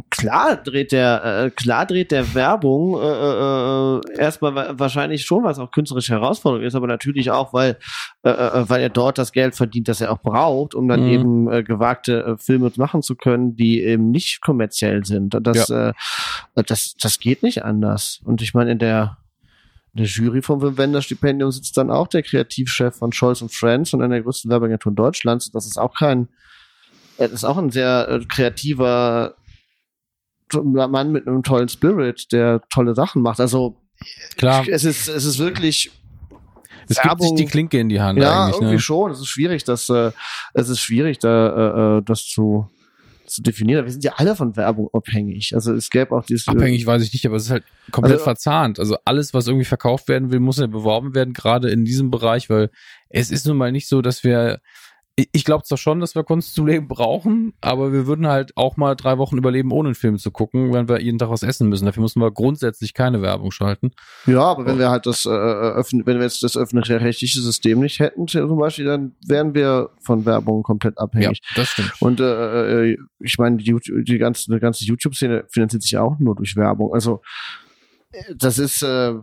S1: klar dreht der, äh, klar dreht der Werbung äh, äh, äh, erstmal wa- wahrscheinlich schon, was auch künstlerische Herausforderung ist, aber natürlich auch, weil, äh, äh, weil er dort das Geld verdient, das er auch braucht, um dann
S2: Mhm.
S1: eben äh, gewagte äh, Filme machen zu können, die eben nicht kommerziell sind. Und Das, äh, das, das geht nicht anders. Und ich meine, in der der Jury vom Wim Wenders Stipendium sitzt dann auch der Kreativchef von Scholz und Friends und einer der größten Werbeagenturen Deutschlands. Das ist auch kein, das ist auch ein sehr äh, kreativer Mann mit einem tollen Spirit, der tolle Sachen macht. Also
S2: Klar,
S1: es ist, es ist wirklich
S2: es gibt sich
S1: Werbung-
S2: die Klinke in die Hand
S1: ja,
S2: eigentlich.
S1: irgendwie
S2: Ne?
S1: schon. Es ist schwierig, das, äh, es ist schwierig, da, äh, äh, das zu, zu definieren. Wir sind ja alle von Werbung abhängig. Also es gäbe auch dieses
S2: Abhängig weiß ich nicht, aber es ist halt komplett
S1: Also-
S2: verzahnt. Also alles, was irgendwie verkauft werden will, muss ja beworben werden, gerade in diesem Bereich, weil es ist nun mal nicht so, dass wir ich- glaube zwar schon, dass wir Kunst zum Leben brauchen, aber wir würden halt auch mal drei Wochen überleben, ohne einen Film zu gucken, wenn wir jeden Tag was essen müssen. Dafür müssen wir grundsätzlich keine Werbung schalten.
S1: Ja, aber wenn wir halt das äh, öffn wenn wir jetzt das öffentlich-rechtliche System nicht hätten, zum Beispiel, dann wären wir von Werbung komplett abhängig.
S2: das stimmt.
S1: Und äh, äh, ich meine, die, die ganze, die ganze YouTube-Szene finanziert sich ja auch nur durch Werbung. Also äh, das ist, äh,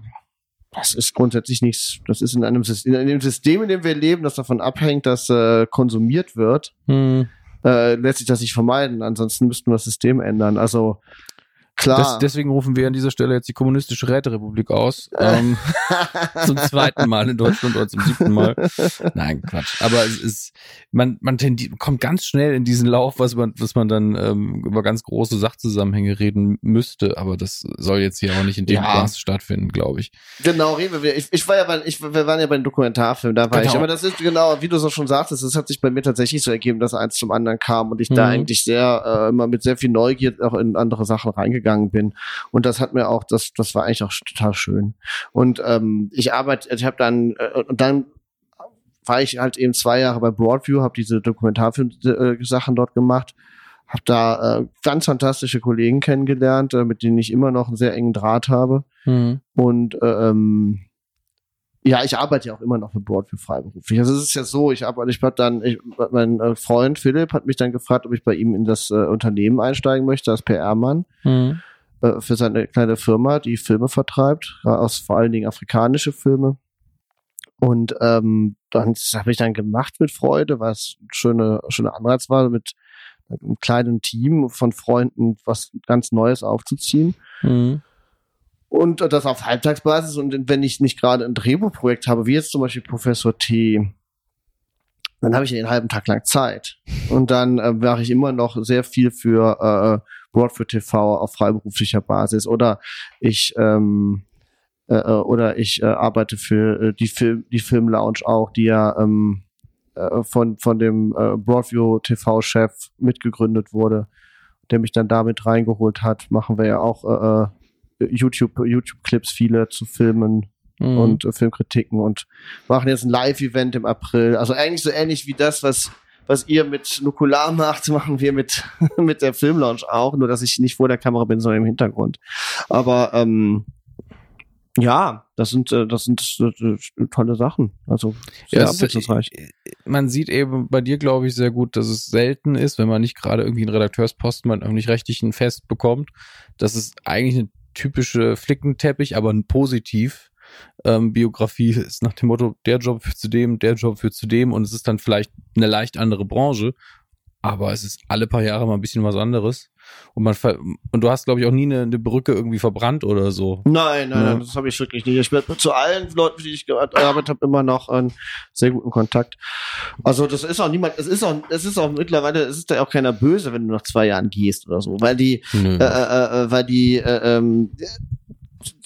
S1: das ist grundsätzlich nichts. Das ist in einem System, in einem System, in dem wir leben, das davon abhängt, dass äh, konsumiert wird,
S2: Hm.
S1: äh, lässt sich das nicht vermeiden. Ansonsten müssten wir das System ändern. Also klar.
S2: Das, deswegen rufen wir an dieser Stelle jetzt die Kommunistische Räterepublik aus. Ähm, zum zweiten Mal in Deutschland oder zum siebten Mal. Nein, Quatsch. Aber es ist, man, man kommt ganz schnell in diesen Lauf, was man, was man dann ähm, über ganz große Sachzusammenhänge reden müsste. Aber das soll jetzt hier auch nicht in dem
S1: Ja.
S2: Maß stattfinden, glaube ich.
S1: Genau, reden wir. Ich, ich war ja bei, ich, wir waren ja bei einem Dokumentarfilm, da war
S2: Genau.
S1: ich. Aber das ist genau, wie du so schon sagtest, es hat sich bei mir tatsächlich so ergeben, dass eins zum anderen kam und ich da
S2: Mhm.
S1: eigentlich sehr äh, immer mit sehr viel Neugier auch in andere Sachen reingegangen bin. Und das hat mir auch, das, das war eigentlich auch total schön. Und ähm, ich arbeite, ich habe dann äh, und dann war ich halt eben zwei Jahre bei Broadview, habe diese Dokumentarfilm-Sachen dort gemacht habe da äh, ganz fantastische Kollegen kennengelernt, äh, mit denen ich immer noch einen sehr engen Draht habe.
S2: Mhm.
S1: Und ähm, ja, ich arbeite ja auch immer noch für Broadview freiberuflich. Also es ist ja so, ich arbeite, ich hab dann, ich, mein äh, Freund Philipp hat mich dann gefragt, ob ich bei ihm in das äh, Unternehmen einsteigen möchte als PR-Mann
S2: Mhm.
S1: äh, für seine kleine Firma, die Filme vertreibt, ja, aus vor allen Dingen afrikanische Filme. Und ähm, dann das habe ich dann gemacht mit Freude, was ein schöne, schöner Anreiz war, mit einem kleinen Team von Freunden was ganz Neues aufzuziehen.
S2: Mhm.
S1: Und das auf Halbtagsbasis. Und wenn ich nicht gerade ein Drehbuchprojekt habe, wie jetzt zum Beispiel Professor T, dann habe ich den halben Tag lang Zeit. Und dann äh, mache ich immer noch sehr viel für äh, Broadway TV auf freiberuflicher Basis. Oder ich ähm, äh, äh, oder ich äh, arbeite für äh, die Film die Film Lounge auch, die ja ähm, äh, von von dem äh, Broadview TV Chef mitgegründet wurde, der mich dann damit reingeholt hat. Machen wir ja auch äh, äh, YouTube YouTube Clips viele zu Filmen
S2: Mhm.
S1: und äh, Filmkritiken und machen jetzt ein Live-Event im April. Also eigentlich so ähnlich wie das, was was ihr mit Nukular macht, machen wir mit mit der Filmlaunch auch, nur dass ich nicht vor der Kamera bin, sondern im Hintergrund. Aber ähm, ja, das sind äh, das sind äh, tolle Sachen. Also sehr
S2: Ja,
S1: abwechslungsreich.
S2: man sieht eben bei dir, glaube ich, sehr gut, dass es selten ist, wenn man nicht gerade irgendwie einen Redakteursposten beim öffentlich-rechtlichen Fest bekommt, dass es eigentlich eine typische Flickenteppich, aber ein positiv ähm, Biografie ist nach dem Motto, der Job führt zu dem, der Job führt zu dem und es ist dann vielleicht eine leicht andere Branche, aber es ist alle paar Jahre mal ein bisschen was anderes und man und du hast, glaube ich, auch nie eine, eine Brücke irgendwie verbrannt oder so.
S1: Nein, nein,
S2: Ja.
S1: nein, das habe ich wirklich nicht. Ich bin zu allen Leuten, die ich gearbeitet habe, immer noch einen sehr guten Kontakt. Also das ist auch niemand, es ist auch, es ist auch mittlerweile, es ist ja auch keiner böse, wenn du nach zwei Jahren gehst oder so, weil die,
S2: Nö.
S1: äh, äh, äh, weil die, äh, ähm,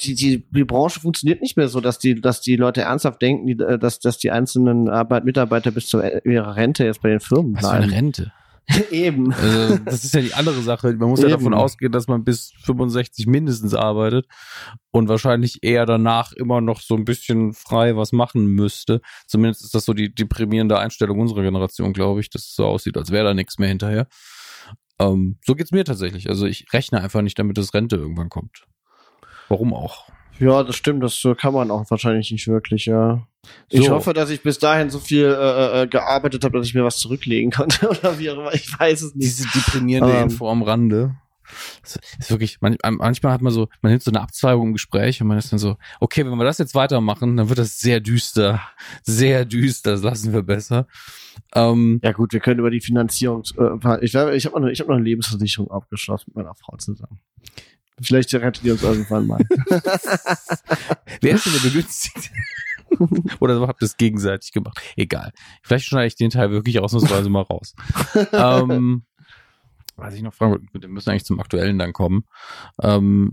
S1: die, die, die Branche funktioniert nicht mehr so, dass die, dass die Leute ernsthaft denken, die, äh, dass, dass die einzelnen Arbeit, Mitarbeiter bis zu ihrer Rente jetzt bei den Firmen
S2: was für eine
S1: bleiben.
S2: Rente.
S1: Eben.
S2: Also, das ist ja die andere Sache. Man muss ja
S1: Eben.
S2: davon ausgehen, dass man bis 65 mindestens arbeitet und wahrscheinlich eher danach immer noch so ein bisschen frei was machen müsste. Zumindest ist das so die deprimierende Einstellung unserer Generation, glaube ich, dass es so aussieht, als wäre da nichts mehr hinterher. Ähm, so geht's mir tatsächlich. Also ich rechne einfach nicht damit, dass Rente irgendwann kommt. Warum auch?
S1: Ja, das stimmt, das kann man auch wahrscheinlich nicht wirklich, ja. Ich
S2: So.
S1: hoffe, dass ich bis dahin so viel äh, äh, gearbeitet habe, dass ich mir was zurücklegen konnte oder wie auch immer. Ich weiß es nicht.
S2: Diese deprimierende
S1: Ähm.
S2: Info am Rande. Das ist wirklich, man, manchmal hat man so, man nimmt so eine Abzweigung im Gespräch und man ist dann so, okay, wenn wir das jetzt weitermachen, dann wird das sehr düster. Sehr düster, das lassen wir besser. Ähm,
S1: Ja gut, wir können über die Finanzierung. Äh, ich ich habe noch, ich hab noch eine Lebensversicherung abgeschlossen mit meiner Frau zusammen. Vielleicht rettet ihr uns irgendwann mal.
S2: wer ist denn der Begünstigte? Oder habt ihr es gegenseitig gemacht? Egal. Vielleicht schneide ich den Teil wirklich ausnahmsweise mal raus. ähm, was ich noch fragen wir müssen eigentlich zum Aktuellen dann kommen. Ähm,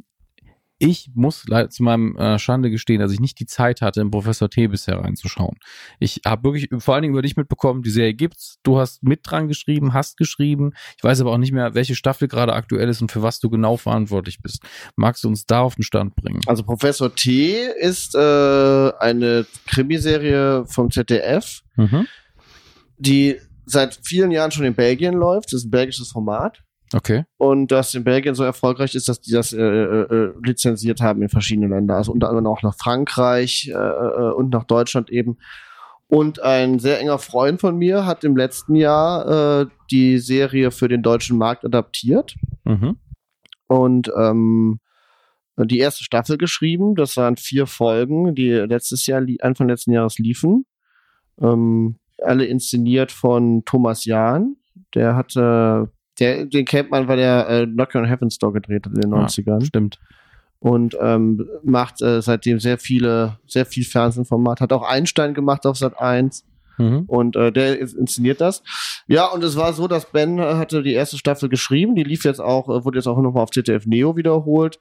S2: ich muss leider zu meinem äh, Schande gestehen, dass ich nicht die Zeit hatte, in Professor T bisher reinzuschauen. Ich habe wirklich vor allen Dingen über dich mitbekommen, die Serie gibt's. Du hast mit dran geschrieben, hast geschrieben. Ich weiß aber auch nicht mehr, welche Staffel gerade aktuell ist und für was du genau verantwortlich bist. Magst du uns da auf den Stand bringen?
S1: Also Professor T ist äh, eine Krimiserie vom ZDF,
S2: Mhm.
S1: die seit vielen Jahren schon in Belgien läuft. Das ist ein belgisches Format.
S2: Okay.
S1: und das in Belgien so erfolgreich ist, dass die das äh, äh, äh, lizenziert haben in verschiedenen Ländern, also unter anderem auch nach Frankreich äh, äh, und nach Deutschland eben. Und ein sehr enger Freund von mir hat im letzten Jahr äh, die Serie für den deutschen Markt adaptiert
S2: Mhm.
S1: und ähm, die erste Staffel geschrieben. Das waren vier Folgen, die letztes Jahr, Anfang letzten Jahres liefen. Ähm, alle inszeniert von Thomas Jahn. Der hatte, der, den kennt man, weil er äh, Knock on Heaven's Door gedreht hat in den
S2: Ah,
S1: 90ern.
S2: Stimmt.
S1: Und ähm, macht äh, seitdem sehr viele, sehr viel Fernsehformat. Hat auch Einstein gemacht auf Sat 1.
S2: Mhm.
S1: Und äh, der inszeniert das. Ja, und es war so, dass Ben äh, hatte die erste Staffel geschrieben, die lief jetzt auch, äh, wurde jetzt auch nochmal auf ZDF Neo wiederholt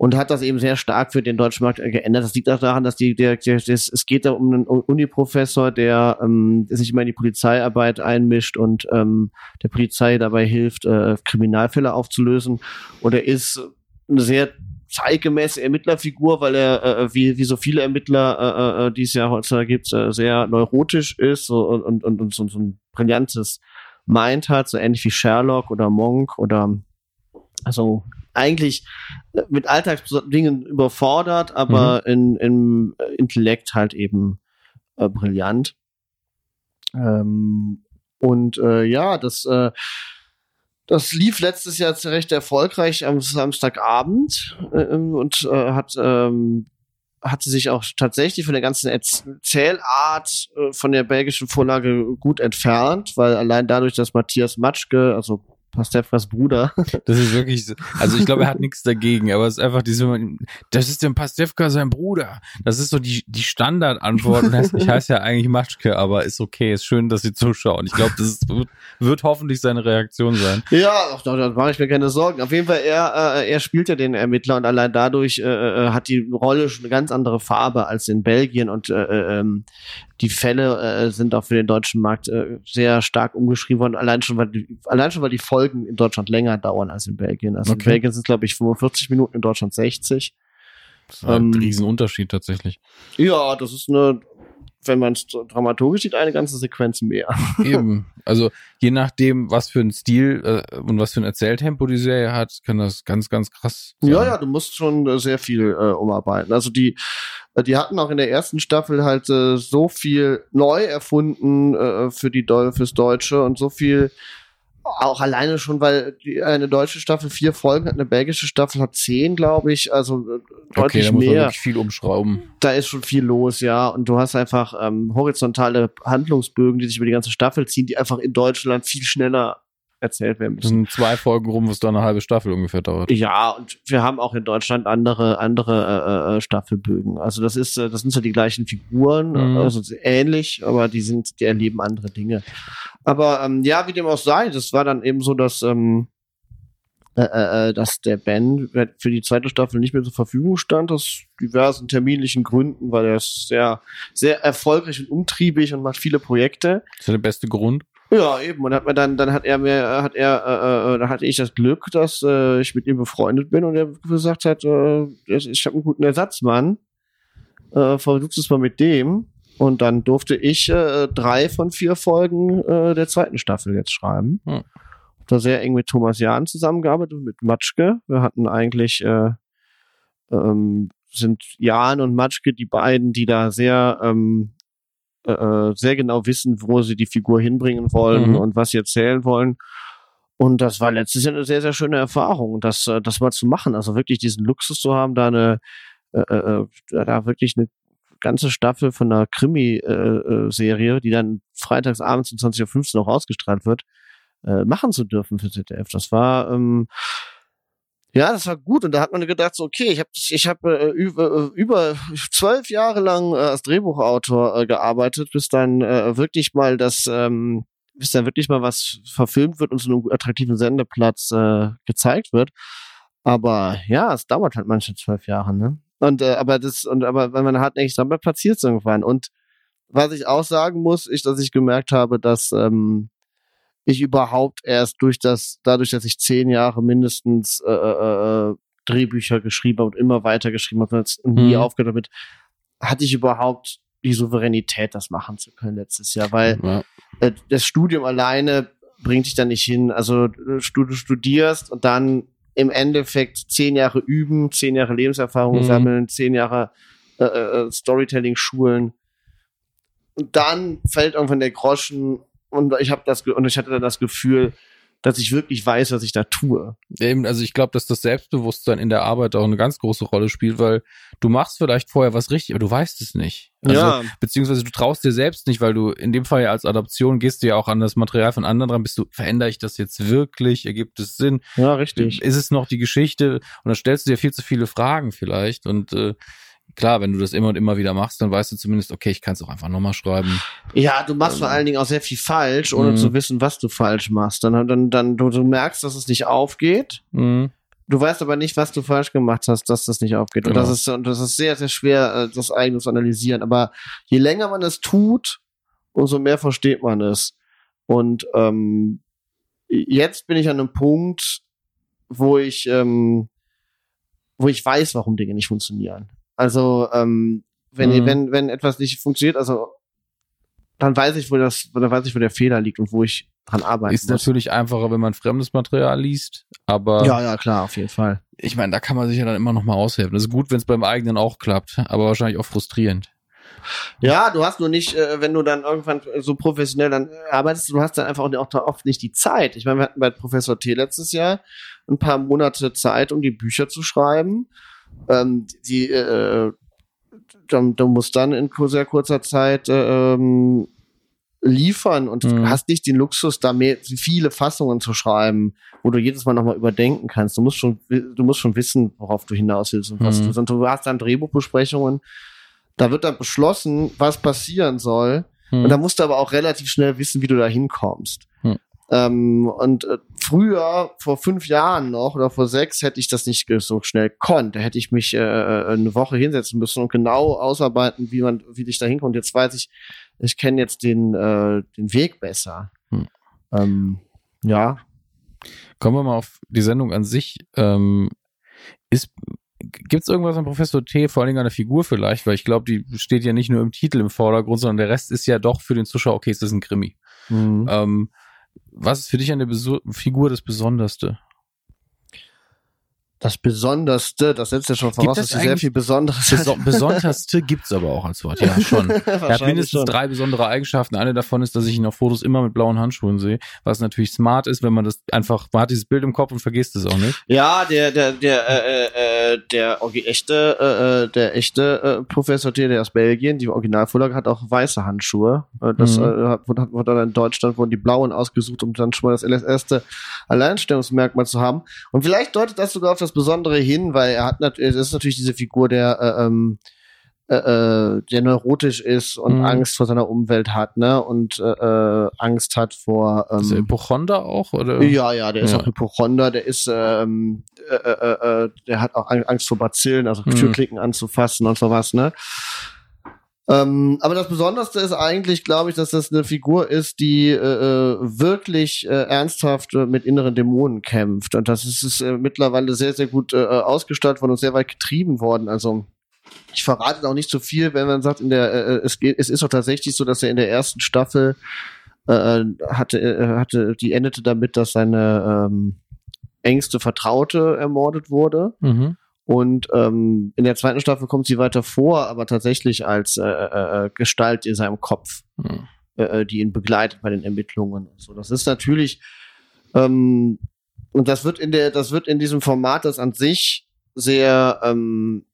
S1: und hat das eben sehr stark für den deutschen Markt äh, geändert. Das liegt auch daran, dass die, der, der das, es geht da um einen Uniprofessor, der ähm, sich immer in die Polizeiarbeit einmischt und ähm, der Polizei dabei hilft, äh, Kriminalfälle aufzulösen. Und er ist eine sehr zeitgemäße Ermittlerfigur, weil er, äh, wie, wie so viele Ermittler, äh, äh, die es ja heutzutage gibt, äh, sehr neurotisch ist so, und, und, und, und so, so ein brillantes Mind hat, so ähnlich wie Sherlock oder Monk oder also eigentlich äh, mit Alltagsdingen überfordert, aber mhm. in, im Intellekt halt eben äh, brillant. Ähm, und äh, ja, das äh, das lief letztes Jahr recht erfolgreich am Samstagabend äh, und äh, hat ähm, hatte sich auch tatsächlich von der ganzen Erzählart äh, von der belgischen Vorlage gut entfernt, weil allein dadurch, dass Matthias Matschke, also Pastewkas Bruder.
S2: Das ist wirklich, so, also ich glaube, er hat nichts dagegen, aber es ist einfach diese, das ist dem Pastewka sein Bruder. Das ist so die, die Standardantwort. Ich heiße ja eigentlich Matschke, aber ist okay, ist schön, dass sie zuschauen. Ich glaube, das ist, wird, wird, hoffentlich seine Reaktion sein.
S1: Ja, ach, da, da mache ich mir keine Sorgen. Auf jeden Fall, er, äh, er spielt ja den Ermittler und allein dadurch äh, äh hat die Rolle schon eine ganz andere Farbe als in Belgien und äh, äh ähm, die Fälle äh, sind auch für den deutschen Markt äh, sehr stark umgeschrieben worden, allein schon, weil die, allein schon, weil die Folgen in Deutschland länger dauern als in Belgien. Also okay. in Belgien sind es, glaube ich, 45 Minuten, in Deutschland 60.
S2: Das ist ein ähm, Riesenunterschied tatsächlich.
S1: Ja, das ist eine, wenn man es dramaturgisch sieht, eine ganze Sequenz mehr.
S2: Eben. Also je nachdem, was für ein Stil äh, und was für ein Erzähltempo die Serie hat, kann das ganz, ganz krass
S1: sein. Ja, ja, du musst schon äh, sehr viel äh, umarbeiten. Also die, äh, die hatten auch in der ersten Staffel halt äh, so viel neu erfunden äh, für die fürs Deutsche und so viel auch alleine schon, weil die, eine deutsche Staffel vier Folgen hat, eine belgische Staffel hat zehn, glaube ich. Also äh, deutlich okay, da muss mehr. Man wirklich
S2: viel umschrauben.
S1: Da ist schon viel los, ja. Und du hast einfach ähm, horizontale Handlungsbögen, die sich über die ganze Staffel ziehen, die einfach in Deutschland viel schneller erzählt werden müssen. Das
S2: sind zwei Folgen rum, was da eine halbe Staffel ungefähr dauert.
S1: Ja, und wir haben auch in Deutschland andere andere äh, äh Staffelbögen. Also das ist äh, das sind so die gleichen Figuren, mhm. also ähnlich, aber die sind die erleben andere Dinge. Aber ähm, ja, wie dem auch sei, das war dann eben so, dass ähm, äh, äh, äh dass der Ben für die zweite Staffel nicht mehr zur Verfügung stand, aus diversen terminlichen Gründen, weil er ist sehr, sehr erfolgreich und umtriebig und macht viele Projekte.
S2: Das ist der beste Grund.
S1: Ja, eben. Und hat mir dann, dann hat er mir, hat er, äh, äh, da hatte ich das Glück, dass äh, ich mit ihm befreundet bin und er gesagt hat, äh, ich habe einen guten Ersatzmann, äh, versuchst es mal mit dem. Und dann durfte ich äh, drei von vier Folgen äh, der zweiten Staffel jetzt schreiben. Hm. Da sehr eng mit Thomas Jahn zusammengearbeitet, mit Matschke. Wir hatten eigentlich, äh, ähm, sind Jahn und Matschke die beiden, die da sehr ähm, äh, äh, sehr genau wissen, wo sie die Figur hinbringen wollen mhm. und was sie erzählen wollen. Und das war letztes Jahr eine sehr, sehr schöne Erfahrung, das, äh, das mal zu machen. Also wirklich diesen Luxus zu haben, da eine, äh, da wirklich eine ganze Staffel von einer Krimi-Serie, die dann freitags abends um 20.15 Uhr noch ausgestrahlt wird, äh, machen zu dürfen für ZDF. Das war, ähm, ja, das war gut und da hat man gedacht, so, okay, ich habe ich hab, äh, über, äh, über zwölf Jahre lang äh, als Drehbuchautor äh, gearbeitet, bis dann äh, wirklich mal das, ähm, bis dann wirklich mal was verfilmt wird und zu einem attraktiven Sendeplatz äh, gezeigt wird. Aber ja, es dauert halt manche zwölf Jahre, ne? Und äh, aber das und aber wenn man hartnäckig dran bleibt, passiert irgendwann. Und was ich auch sagen muss, ist, dass ich gemerkt habe, dass ähm, ich überhaupt erst durch das, dadurch, dass ich zehn Jahre mindestens äh, äh, äh Drehbücher geschrieben habe und immer weiter geschrieben habe und nie mhm. aufgehört damit, hatte ich überhaupt die Souveränität, das machen zu können letztes Jahr, weil ja. äh, das Studium alleine bringt dich da nicht hin. Also du studierst und dann im Endeffekt zehn Jahre üben, zehn Jahre Lebenserfahrung mhm. sammeln, zehn Jahre äh, äh, Storytelling schulen. Und dann fällt irgendwann der Groschen und ich habe das und ich hatte dann das Gefühl, dass ich wirklich weiß, was ich da tue.
S2: Eben, also ich glaube, dass das Selbstbewusstsein in der Arbeit auch eine ganz große Rolle spielt, weil du machst vielleicht vorher was richtig, aber du weißt es nicht. Also, ja. Beziehungsweise du traust dir selbst nicht, weil du in dem Fall ja als Adaption gehst du ja auch an das Material von anderen dran, bist du, verändere ich das jetzt wirklich? Ergibt es Sinn?
S1: Ja, richtig.
S2: Ist es noch die Geschichte? Und dann stellst du dir viel zu viele Fragen vielleicht und äh, klar, wenn du das immer und immer wieder machst, dann weißt du zumindest, okay, ich kann es auch einfach nochmal schreiben.
S1: Ja, du machst ähm, vor allen Dingen auch sehr viel falsch, ohne mhm. zu wissen, was du falsch machst. Dann, dann, dann du, du merkst, dass es nicht aufgeht. Mhm. Du weißt aber nicht, was du falsch gemacht hast, dass das nicht aufgeht. Genau. Und das ist, und das ist sehr, sehr schwer, äh, das eigene zu analysieren. Aber je länger man es tut, umso mehr versteht man es. Und ähm, jetzt bin ich an einem Punkt, wo ich, ähm, wo ich weiß, warum Dinge nicht funktionieren. Also ähm, wenn, mhm. wenn, wenn etwas nicht funktioniert, also dann weiß ich, wo das, dann weiß ich, wo der Fehler liegt und wo ich dran arbeiten
S2: Ist
S1: muss.
S2: natürlich einfacher, wenn man fremdes Material liest, aber
S1: Ja, ja, klar, auf jeden Fall.
S2: ich meine, da kann man sich ja dann immer noch mal aushelfen. Das ist gut, wenn es beim eigenen auch klappt, aber wahrscheinlich auch frustrierend.
S1: Ja, du hast nur nicht, äh, wenn du dann irgendwann so professionell dann arbeitest, du hast dann einfach auch oft nicht die Zeit. Ich meine, wir hatten bei Professor T letztes Jahr ein paar Monate Zeit, um die Bücher zu schreiben. Ähm, die, äh, du, du musst dann in sehr kurzer Zeit äh, ähm, liefern und
S2: Mhm.
S1: hast nicht den Luxus, da mehr, viele Fassungen zu schreiben, wo du jedes Mal nochmal überdenken kannst. Du musst schon, du musst schon wissen, worauf du hinaus willst und was
S2: Mhm.
S1: du, und du hast dann Drehbuchbesprechungen. Da wird dann beschlossen, was passieren soll.
S2: Hm.
S1: Und da musst du aber auch relativ schnell wissen, wie du da hinkommst.
S2: Hm.
S1: Ähm, und äh, früher, vor fünf Jahren noch oder vor sechs, hätte ich das nicht so schnell konnt. Da hätte ich mich äh, äh, eine Woche hinsetzen müssen und genau ausarbeiten, wie man, wie ich da hinkomme. Jetzt weiß ich, ich kenne jetzt den, äh, den Weg besser.
S2: Hm.
S1: Ähm, ja.
S2: Kommen wir mal auf die Sendung an sich. Ähm, ist Gibt es irgendwas an Professor T, vor allen Dingen an der Figur vielleicht, weil ich glaube, die steht ja nicht nur im Titel im Vordergrund, sondern der Rest ist ja doch für den Zuschauer, okay, es ist ein Krimi.
S1: Mhm.
S2: Ähm, was ist für dich an der Beso Figur das Besonderste?
S1: Das Besonderste, das setzt ja schon voraus,
S2: es
S1: dass sie sehr viel Besonderes
S2: Beso Besonderste gibt's aber auch als Wort, ja schon. Er hat mindestens
S1: schon.
S2: drei besondere Eigenschaften. Eine davon ist, dass ich ihn auf Fotos immer mit blauen Handschuhen sehe, was natürlich smart ist, wenn man das einfach, man hat dieses Bild im Kopf und vergisst es auch nicht.
S1: Ja, der, der, der, äh, äh, der orgi- echte, äh, äh, der echte äh, Professor T, der aus Belgien, die Originalvorlage hat auch weiße Handschuhe. Äh, das
S2: Mhm.
S1: äh, hat- wurde, wurde dann in Deutschland wurden die blauen ausgesucht, um dann schon mal das erste Alleinstellungsmerkmal zu haben. Und vielleicht deutet das sogar auf das Besondere hin, weil er hat natürlich, es ist natürlich diese Figur, der äh, ähm, äh, äh, der neurotisch ist und
S2: Mhm.
S1: Angst vor seiner Umwelt hat, ne? Und äh, äh, Angst hat vor ähm,
S2: Ist er Hypochonder auch, oder?
S1: ja, ja, der ist
S2: Ja.
S1: auch Hypochonder, der ist, ähm, äh, äh, äh, der hat auch Ang- Angst vor Bazillen, also
S2: Mhm.
S1: Türklicken anzufassen und sowas, ne? Ähm, aber das Besonderste ist eigentlich, glaube ich, dass das eine Figur ist, die äh, äh, wirklich äh, ernsthaft äh, mit inneren Dämonen kämpft. Und das ist, ist äh, mittlerweile sehr, sehr gut äh, ausgestattet worden und sehr weit getrieben worden. Also ich verrate auch nicht so viel, wenn man sagt, in der es geht, es ist auch tatsächlich so, dass er in der ersten Staffel hatte, hatte, die endete damit, dass seine ähm, engste Vertraute ermordet wurde.
S2: Mhm.
S1: Und ähm, in der zweiten Staffel kommt sie weiter vor, aber tatsächlich als äh, äh, äh, Gestalt in seinem Kopf,
S2: Mhm.
S1: äh, die ihn begleitet bei den Ermittlungen und so. Das ist natürlich ähm, und das wird in der, das wird in diesem Format, das an sich sehr ähm,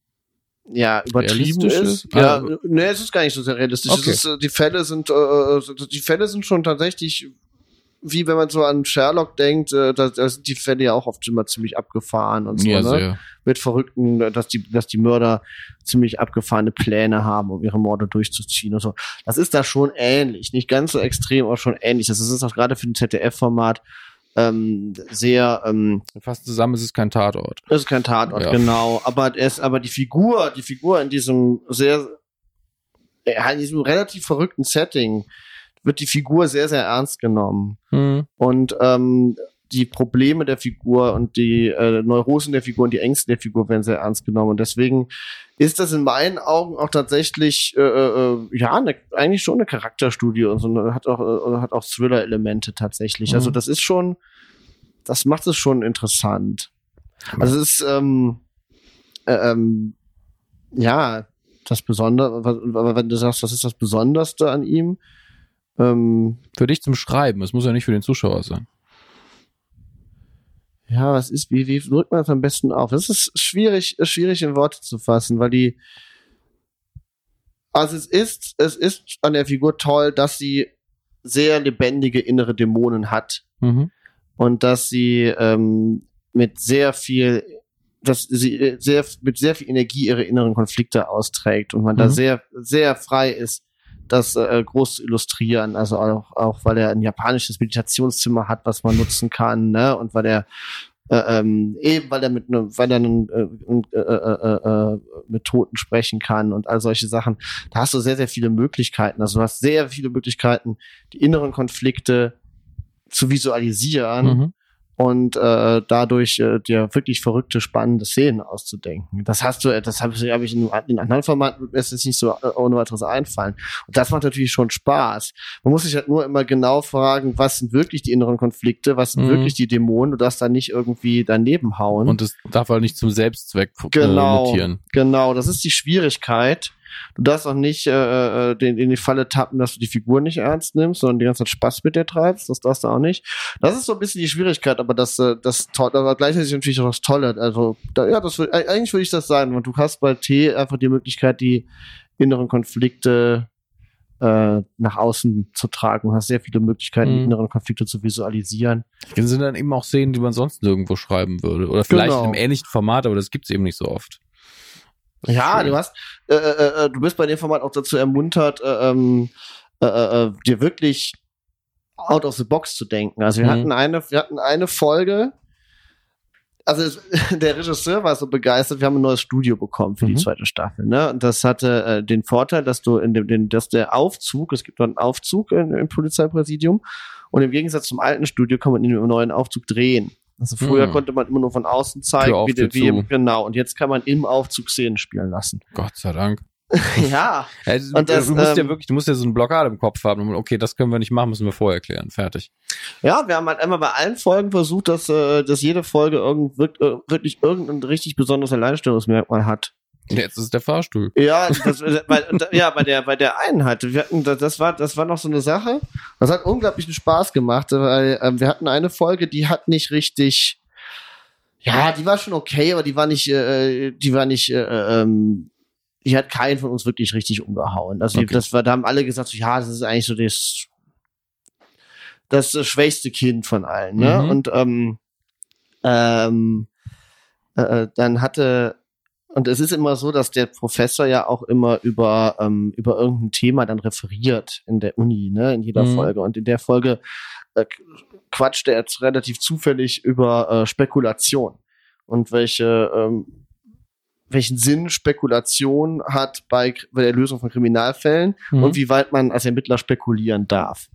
S1: ja übertrieben ist. Ja,
S2: Ah.
S1: nee, es ist gar nicht so sehr realistisch.
S2: Okay.
S1: Es ist, äh, die Fälle sind, äh, die Fälle sind schon tatsächlich wie wenn man so an Sherlock denkt, äh, da, da sind die Fälle ja auch oft immer ziemlich abgefahren und so,
S2: Ja,
S1: ne?
S2: sehr.
S1: mit Verrückten, dass die, dass die Mörder ziemlich abgefahrene Pläne haben, um ihre Morde durchzuziehen und so. Das ist da schon ähnlich, nicht ganz so extrem, aber schon ähnlich. Das ist auch gerade für ein ZDF-Format ähm, sehr, ähm,
S2: Fast zusammen ist es kein Tatort.
S1: das ist kein Tatort,
S2: Ja.
S1: genau. Aber er ist, aber die Figur, die Figur in diesem sehr, ja, in diesem relativ verrückten Setting wird die Figur sehr, sehr ernst genommen.
S2: Mhm.
S1: Und ähm, die Probleme der Figur und die äh, Neurosen der Figur und die Ängste der Figur werden sehr ernst genommen. Und deswegen ist das in meinen Augen auch tatsächlich äh, äh, ja eine, eigentlich schon eine Charakterstudie und so eine- hat auch äh, hat auch Thriller-Elemente tatsächlich.
S2: Mhm.
S1: Also das ist schon, das macht es schon interessant. Also es ist ähm, äh, ähm, ja das Besondere, aber wenn du sagst, was ist das Besonderste an ihm? Ähm,
S2: Für dich zum Schreiben, es muss ja nicht für den Zuschauer sein.
S1: Ja, was ist, wie, wie drückt man das am besten auf? Das ist schwierig, ist schwierig in Worte zu fassen, weil die, also es ist, es ist an der Figur toll, dass sie sehr lebendige innere Dämonen hat
S2: Mhm.
S1: und dass sie ähm, mit sehr viel, dass sie äh, sehr, mit sehr viel Energie ihre inneren Konflikte austrägt und man da
S2: Mhm.
S1: sehr, sehr frei ist, das äh, groß zu illustrieren. Also auch, auch weil er ein japanisches Meditationszimmer hat, was man nutzen kann, ne? Und weil er äh, ähm, eben weil er mit ne, weil er einen, äh, äh, äh, äh, mit Toten sprechen kann und all solche Sachen. Da hast du sehr, sehr viele Möglichkeiten. Also du hast sehr viele Möglichkeiten, die inneren Konflikte zu visualisieren
S2: Mhm.
S1: Und äh, dadurch äh, dir wirklich verrückte, spannende Szenen auszudenken. Das hast du, das habe hab ich in, in anderen Formaten, ist es nicht so äh, ohne weiteres einfallen. Und das macht natürlich schon Spaß. Man muss sich halt nur immer genau fragen, was sind wirklich die inneren Konflikte, was sind
S2: Mhm.
S1: wirklich die Dämonen, du darfst da nicht irgendwie daneben hauen.
S2: Und es darf halt nicht zum Selbstzweck äh,
S1: Genau.
S2: mutieren.
S1: Genau, das ist die Schwierigkeit. Du darfst auch nicht äh, äh, den, in die Falle tappen, dass du die Figur nicht ernst nimmst, sondern die ganze Zeit Spaß mit dir treibst. Das darfst du auch nicht. Das ist so ein bisschen die Schwierigkeit, aber das, äh, das aber gleichzeitig natürlich auch das Tolle. Also, da, ja, das äh, eigentlich würde ich das sagen, weil du hast bei T einfach die Möglichkeit, die inneren Konflikte äh, nach außen zu tragen. Du hast sehr viele Möglichkeiten, die
S2: Mhm.
S1: inneren Konflikte zu visualisieren.
S2: Das sind dann eben auch Szenen, die man sonst nirgendwo schreiben würde. Oder vielleicht
S1: Genau.
S2: in einem ähnlichen Format, aber das gibt's eben nicht so oft.
S1: Ja,
S2: schön.
S1: du hast, äh, äh, äh, du bist bei dem Format auch dazu ermuntert, äh, ähm, äh, äh, dir wirklich out of the box zu denken. Also wir
S2: Mhm.
S1: hatten eine, wir hatten eine Folge. Also es, der Regisseur war so begeistert. Wir haben ein neues Studio bekommen für die
S2: Mhm.
S1: zweite Staffel. Ne? Und das hatte äh, den Vorteil, dass du in dem, den, dass der Aufzug, es gibt dort einen Aufzug in, im Polizeipräsidium, und im Gegensatz zum alten Studio kann man in dem neuen Aufzug drehen. Also früher
S2: Mhm.
S1: konnte man immer nur von außen zeigen, wie, der- wie genau. Und jetzt kann man im Aufzug Szenen spielen lassen.
S2: Gott sei Dank.
S1: ja,
S2: Ja, du,
S1: Und das,
S2: du musst ja
S1: ähm,
S2: wirklich, du musst ja so eine Blockade im Kopf haben. Okay, das können wir nicht machen, müssen wir vorher klären. Fertig.
S1: Ja, wir haben halt einmal bei allen Folgen versucht, dass, äh, dass jede Folge irgend, äh, wirklich irgendein richtig besonderes Alleinstellungsmerkmal hat.
S2: Jetzt ist der Fahrstuhl.
S1: Ja, das, äh, bei, und, ja, bei der bei der Einheit. Wir hatten, das war das war noch so eine Sache. Das hat unglaublichen Spaß gemacht, weil ähm, wir hatten eine Folge, die hat nicht richtig. Ja, die war schon okay, aber die war nicht, äh, die war nicht, äh, ähm, die hat keinen von uns wirklich richtig umgehauen. Also
S2: Okay.
S1: das war, da haben alle gesagt, so, ja, das ist eigentlich so das, das äh, schwächste Kind von allen. Ne?
S2: Mhm.
S1: Und ähm, ähm, äh, dann hatte und es ist immer so, dass der Professor ja auch immer über ähm, über irgendein Thema dann referiert in der Uni, ne, in jeder
S2: Mhm.
S1: Folge. Und in der Folge äh, quatscht er jetzt relativ zufällig über äh, Spekulation und welche ähm, welchen Sinn Spekulation hat bei, bei der Lösung von Kriminalfällen
S2: Mhm.
S1: und wie weit man als Ermittler spekulieren darf.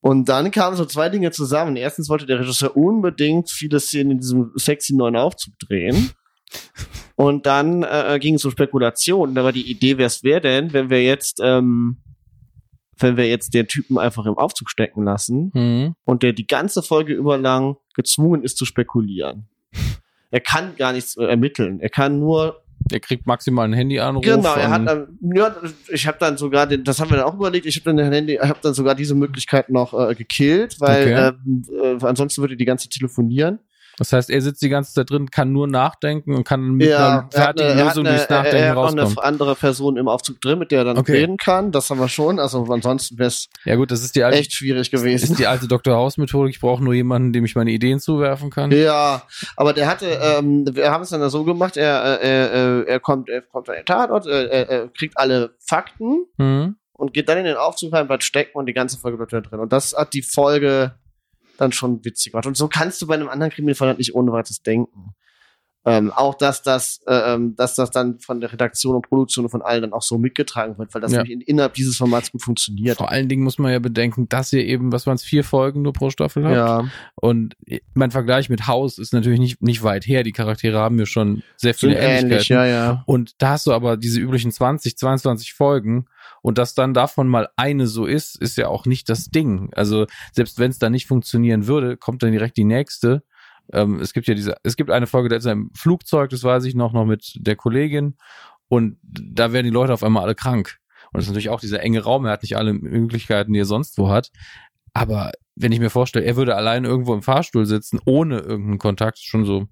S1: Und dann kamen so zwei Dinge zusammen. Erstens wollte der Regisseur unbedingt viele Szenen in diesem sexy neuen Aufzug drehen. Und dann äh, ging es um Spekulationen. Da war die Idee, wer es wäre denn, wenn wir jetzt, ähm, wenn wir jetzt den Typen einfach im Aufzug stecken lassen
S2: Mhm.
S1: und der die ganze Folge über lang gezwungen ist zu spekulieren. Er kann gar nichts äh, ermitteln. Er kann nur
S2: Er kriegt maximal einen Handyanruf.
S1: Genau, er hat dann, ja, ich habe dann sogar, den, das haben wir dann auch überlegt, ich habe dann, Handy- ich hab dann sogar diese Möglichkeit noch äh, gekillt, weil
S2: Okay.
S1: ähm, äh, ansonsten würde die ganze telefonieren.
S2: Das heißt, er sitzt die ganze Zeit drin, kann nur nachdenken und kann mit
S1: Ja,
S2: einer
S1: er
S2: fertigen
S1: eine,
S2: Lösung durchs Nachdenken
S1: er hat noch eine
S2: rauskommen.
S1: andere Person im Aufzug drin, mit der er dann
S2: Okay.
S1: reden kann. Das haben wir schon. Also ansonsten wäre es
S2: Ja gut, das ist die alte,
S1: echt schwierig
S2: das
S1: gewesen.
S2: ist die alte Dr. House-Methode. Ich brauche nur jemanden, dem ich meine Ideen zuwerfen kann.
S1: Ja, aber der hatte, ähm, wir haben es dann so gemacht, er, äh, er, er kommt, er kommt an den Tatort, äh, er, er kriegt alle Fakten
S2: Mhm.
S1: und geht dann in den Aufzug rein, bleibt stecken und die ganze Folge bleibt drin. Und das hat die Folge dann schon witzig gemacht. Und so kannst du bei einem anderen Kriminalfall halt nicht ohne weiteres denken. Ähm, auch dass das, äh, ähm, dass das dann von der Redaktion und Produktion und von allen dann auch so mitgetragen wird, weil das
S2: Ja.
S1: in, innerhalb dieses Formats gut funktioniert.
S2: Vor allen Dingen muss man ja bedenken, dass ihr eben, was waren es, vier Folgen nur pro Staffel habt.
S1: Ja,
S2: Und mein Vergleich mit House ist natürlich nicht, nicht weit her. Die Charaktere haben ja schon sehr viele Ähnlichkeiten.
S1: ähnlich, ja, ja.
S2: Und da hast du aber diese üblichen 20, 22 Folgen und dass dann davon mal eine so ist, ist ja auch nicht das Ding. Also selbst wenn es da nicht funktionieren würde, kommt dann direkt die nächste. Ähm, es gibt ja diese, es gibt eine Folge, da ist er im Flugzeug, das weiß ich noch, noch mit der Kollegin und da werden die Leute auf einmal alle krank. Und das ist natürlich auch dieser enge Raum, er hat nicht alle Möglichkeiten, die er sonst wo hat. Aber wenn ich mir vorstelle, er würde allein irgendwo im Fahrstuhl sitzen, ohne irgendeinen Kontakt, schon so,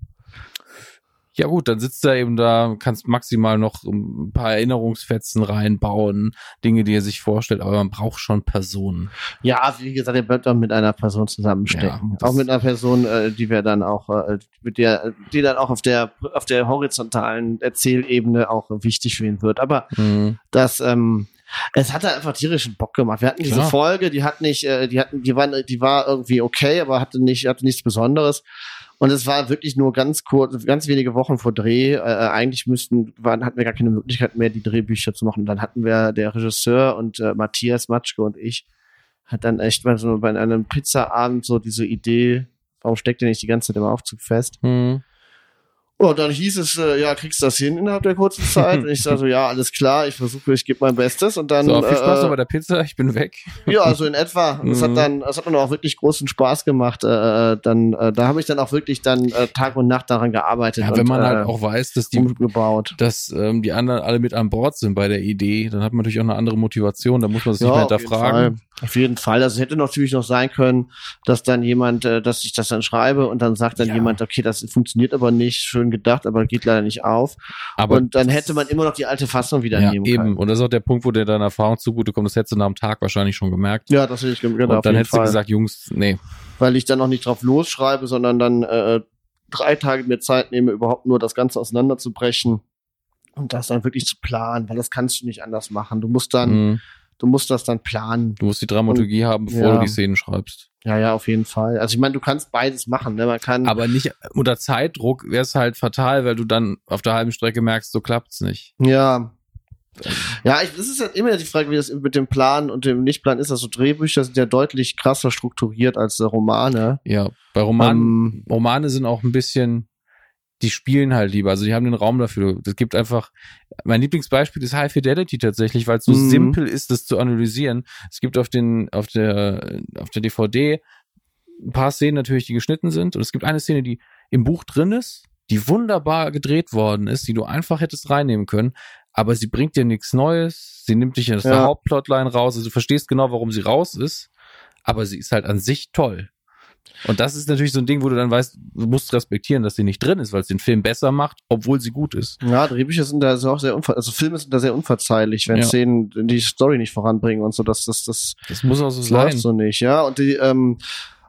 S2: ja gut, dann sitzt er eben da, kannst maximal noch ein paar Erinnerungsfetzen reinbauen, Dinge, die er sich vorstellt, aber man braucht schon Personen.
S1: Ja, wie gesagt, er wird dann mit einer Person zusammenstecken.
S2: Ja,
S1: auch mit einer Person, äh, die wir dann auch, äh, mit der, die dann auch auf der, auf der horizontalen Erzählebene auch wichtig für ihn wird. Aber
S2: Mhm.
S1: das, ähm, es hat halt einfach tierischen Bock gemacht. Wir hatten diese
S2: Klar.
S1: Folge, die hat nicht, äh, die hatten, die war, die war irgendwie okay, aber hatte nicht, hatte nichts Besonderes. Und es war wirklich nur ganz kurz, ganz wenige Wochen vor Dreh. Äh, eigentlich müssten, waren, hatten wir gar keine Möglichkeit mehr, die Drehbücher zu machen. Dann hatten wir der Regisseur und äh, Matthias Matschke und ich hat dann echt mal so bei einem Pizzaabend so diese Idee, warum steckt ihr nicht die ganze Zeit im Aufzug fest?
S2: Hm.
S1: Oh, dann hieß es, äh, ja, kriegst du das hin innerhalb der kurzen Zeit? Und ich sage so, ja, alles klar, ich versuche, ich gebe mein Bestes und dann.
S2: So, viel Spaß noch
S1: äh,
S2: bei der Pizza, ich bin weg.
S1: ja, also in etwa.
S2: Mhm.
S1: hat dann, es hat dann auch wirklich großen Spaß gemacht. Äh, dann, äh, da habe ich dann auch wirklich dann äh, Tag und Nacht daran gearbeitet.
S2: Ja,
S1: und,
S2: wenn man
S1: äh,
S2: halt auch weiß, dass die,
S1: umgebaut.
S2: dass ähm, die anderen alle mit an Bord sind bei der Idee, dann hat man natürlich auch eine andere Motivation, da muss man sich nicht mehr hinterfragen.
S1: Auf jeden Fall. Also es hätte natürlich noch sein können, dass dann jemand, äh, dass ich das dann schreibe und dann sagt dann
S2: Ja.
S1: jemand, okay, das funktioniert aber nicht, schön gedacht, aber geht leider nicht auf.
S2: Aber
S1: und dann hätte man immer noch die alte Fassung wieder
S2: ja,
S1: nehmen
S2: eben.
S1: können.
S2: Und das ist auch der Punkt, wo dir deine Erfahrung zugutekommt. Das hättest du nach dem Tag wahrscheinlich schon gemerkt.
S1: Ja, das hätte ich genau,
S2: und dann hättest
S1: Fall.
S2: du gesagt, Jungs, nee.
S1: weil ich dann noch nicht drauf losschreibe, sondern dann äh, drei Tage mir Zeit nehme, überhaupt nur das Ganze auseinanderzubrechen und das dann wirklich zu planen, weil das kannst du nicht anders machen. Du musst dann,
S2: Mhm.
S1: Du musst das dann planen.
S2: Du musst die Dramaturgie haben, bevor
S1: ja.
S2: du die Szenen schreibst.
S1: Ja, ja, auf jeden Fall. Also ich meine, du kannst beides machen, ne? Man kann.
S2: Aber nicht unter Zeitdruck wäre es halt fatal, weil du dann auf der halben Strecke merkst, so klappt's nicht.
S1: Ja. Ja, ich, das ist ja immer die Frage, wie das mit dem Plan und dem Nichtplan ist. Also Drehbücher sind ja deutlich krasser strukturiert als Romane.
S2: Ja, bei Romanen,
S1: Ähm,
S2: Romane sind auch ein bisschen, die spielen halt lieber, also die haben den Raum dafür. Das gibt einfach, mein Lieblingsbeispiel ist High Fidelity tatsächlich, weil es so
S1: Mhm.
S2: simpel ist, das zu analysieren. Es gibt auf den, auf der, auf der DVD ein paar Szenen natürlich, die geschnitten sind und es gibt eine Szene, die im Buch drin ist, die wunderbar gedreht worden ist, die du einfach hättest reinnehmen können, aber sie bringt dir nichts Neues, sie nimmt dich aus der
S1: Ja.
S2: Hauptplotline raus, also du verstehst genau, warum sie raus ist, aber sie ist halt an sich toll. Und das ist natürlich so ein Ding, wo du dann weißt, du musst respektieren, dass sie nicht drin ist, weil es den Film besser macht, obwohl sie gut ist.
S1: Ja, Drehbücher sind da auch sehr also Filme sind da sehr unverzeihlich, wenn
S2: Ja.
S1: Szenen die Story nicht voranbringen und so, das, das, das,
S2: Das muss auch so
S1: das
S2: sein.
S1: läuft so nicht, ja. Und die, ähm,